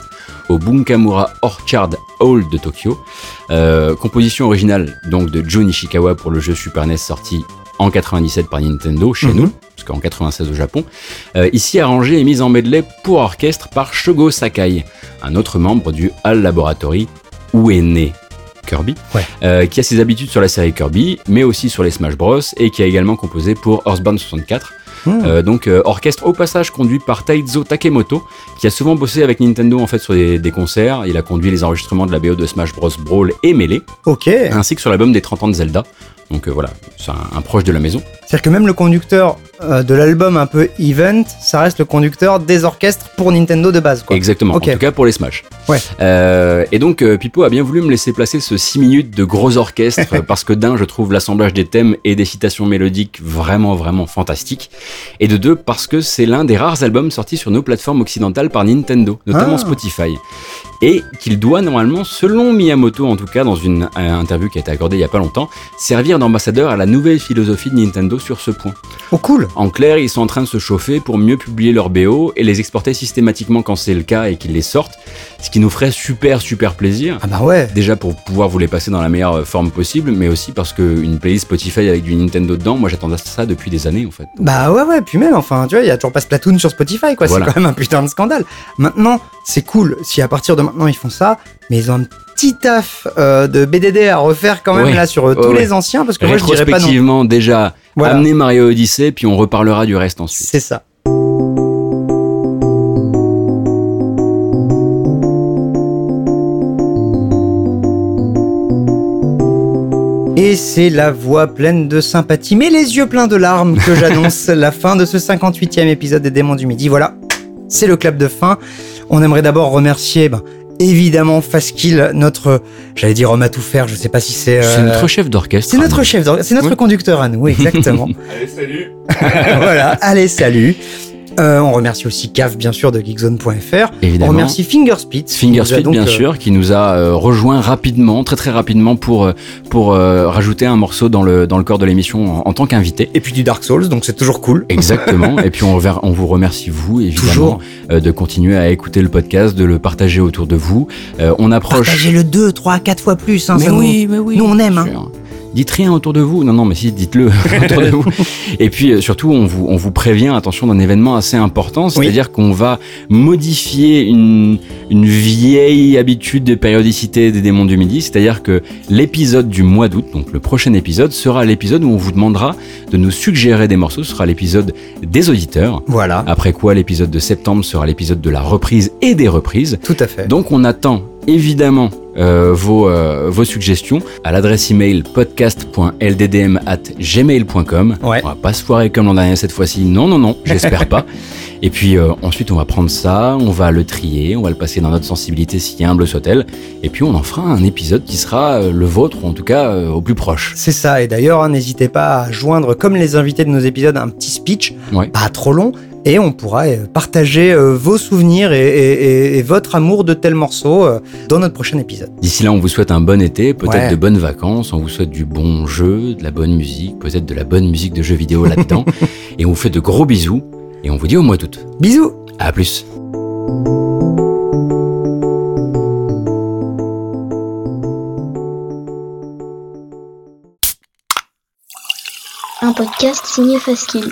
au Bunkamura Orchard Hall de Tokyo. Euh, composition originale donc de Jun Ishikawa pour le jeu Super NES sorti en 97 par Nintendo chez Mhm. nous, jusqu'en 96 au Japon. Euh, ici arrangé et mis en medley pour orchestre par Shogo Sakai, un autre membre du HAL Laboratory où est né Kirby, Ouais. euh, qui a ses habitudes sur la série Kirby, mais aussi sur les Smash Bros, et qui a également composé pour Earthbound 64. Hmm. Euh, donc euh, orchestre au passage conduit par Taizo Takemoto, qui a souvent bossé avec Nintendo en fait sur des, des concerts. Il a conduit les enregistrements de la BO de Smash Bros Brawl et Melee, Ok. ainsi que sur l'album des 30 ans de Zelda. Donc euh, voilà, c'est un, un proche de la maison. C'est-à-dire que même le conducteur euh, de l'album un peu event, ça reste le conducteur des orchestres pour Nintendo de base. Quoi. Exactement, Ok. en tout cas pour les Smash. Ouais. Euh, et donc euh, Pipo a bien voulu me laisser placer ce 6 minutes de gros orchestre parce que d'un, je trouve l'assemblage des thèmes et des citations mélodiques vraiment vraiment fantastique. Et de deux, parce que c'est l'un des rares albums sortis sur nos plateformes occidentales par Nintendo, notamment Ah. Spotify. Et qu'il doit normalement, selon Miyamoto en tout cas, dans une euh, interview qui a été accordée il y a pas longtemps, servir d'ambassadeur à la nouvelle philosophie de Nintendo sur ce point. Oh cool. En clair, ils sont en train de se chauffer pour mieux publier leurs BO et les exporter systématiquement quand c'est le cas et qu'ils les sortent, ce qui nous ferait super super plaisir. Ah bah ouais. Déjà pour pouvoir vous les passer dans la meilleure euh, forme possible, mais aussi parce qu'une playlist Spotify avec du Nintendo dedans, moi j'attendais ça depuis des années en fait. Donc, Bah ouais ouais, puis même enfin, tu vois, il y a toujours pas Splatoon sur Spotify quoi, Voilà. c'est quand même un putain de scandale. Maintenant, c'est cool si à partir de maintenant ils font ça, mais ils ont un petit taf euh, de BDD à refaire quand même Ouais. là sur euh, tous Ouais, les anciens parce que moi je dirais pas non. Déjà, Voilà. amener Mario Odyssey, puis on reparlera du reste ensuite. C'est ça. Et c'est la voix pleine de sympathie, mais les yeux pleins de larmes que j'annonce la fin de ce 58e épisode des Démons du Midi. Voilà, c'est le clap de fin. On aimerait d'abord remercier, ben, évidemment, Faskill, notre, j'allais dire homme à tout faire, je sais pas si c'est... C'est euh, notre chef d'orchestre. c'est notre chef, d'or- c'est notre Oui. conducteur à nous, exactement. Allez, salut voilà, allez, salut. Euh, on remercie aussi CAF, bien sûr, de geekzone.fr. On remercie a Fingerspeed, donc, bien euh, sûr, qui nous a euh, rejoint rapidement, très très rapidement, pour, euh, pour euh, rajouter un morceau dans le, dans le corps de l'émission en, en tant qu'invité. Et puis du Dark Souls, donc c'est toujours cool. Exactement. Et puis on, on vous remercie vous évidemment Toujours. euh, de continuer à écouter le podcast, de le partager autour de vous. Euh, on approche. Partagez-le 2, 3, 4 fois plus. Hein, mais ça nous- oui, mais oui. nous, on aime, hein. Dites rien autour de vous. Non, non, mais si, dites-le autour de vous. Et puis euh, surtout, on vous, on vous prévient, attention, d'un événement assez important, c'est-à-dire qu'on va modifier une, une vieille habitude de périodicité des démons du midi, c'est-à-dire que l'épisode du mois d'août, donc le prochain épisode, sera l'épisode où on vous demandera de nous suggérer des morceaux, ce sera l'épisode des auditeurs. Voilà, Après quoi, l'épisode de septembre sera l'épisode de la reprise et des reprises. tout à fait. Donc on attend évidemment vos, euh, vos suggestions à l'adresse email podcast.lddm@gmail.com. Ouais. On va pas se foirer comme l'an dernier cette fois-ci. Non, non, non, j'espère pas. Et puis euh, ensuite on va prendre ça, on va le trier, on va le passer dans notre sensibilité si humble soit-elle. Et puis on en fera un épisode qui sera euh, le vôtre, ou en tout cas euh, au plus proche. C'est ça, et d'ailleurs, hein, n'hésitez pas à joindre, comme les invités de nos épisodes, un petit speech, Ouais. pas trop long, et on pourra euh, partager euh, vos souvenirs et, et- et- et votre amour de tels morceaux euh, dans notre prochain épisode. D'ici là, on vous souhaite un bon été, peut-être Ouais. de bonnes vacances, on vous souhaite du bon jeu, de la bonne musique, peut-être de la bonne musique de jeux vidéo là-dedans. et on vous fait de gros bisous et on vous dit au mois d'août. Bisous À plus. Un podcast signé Faskill.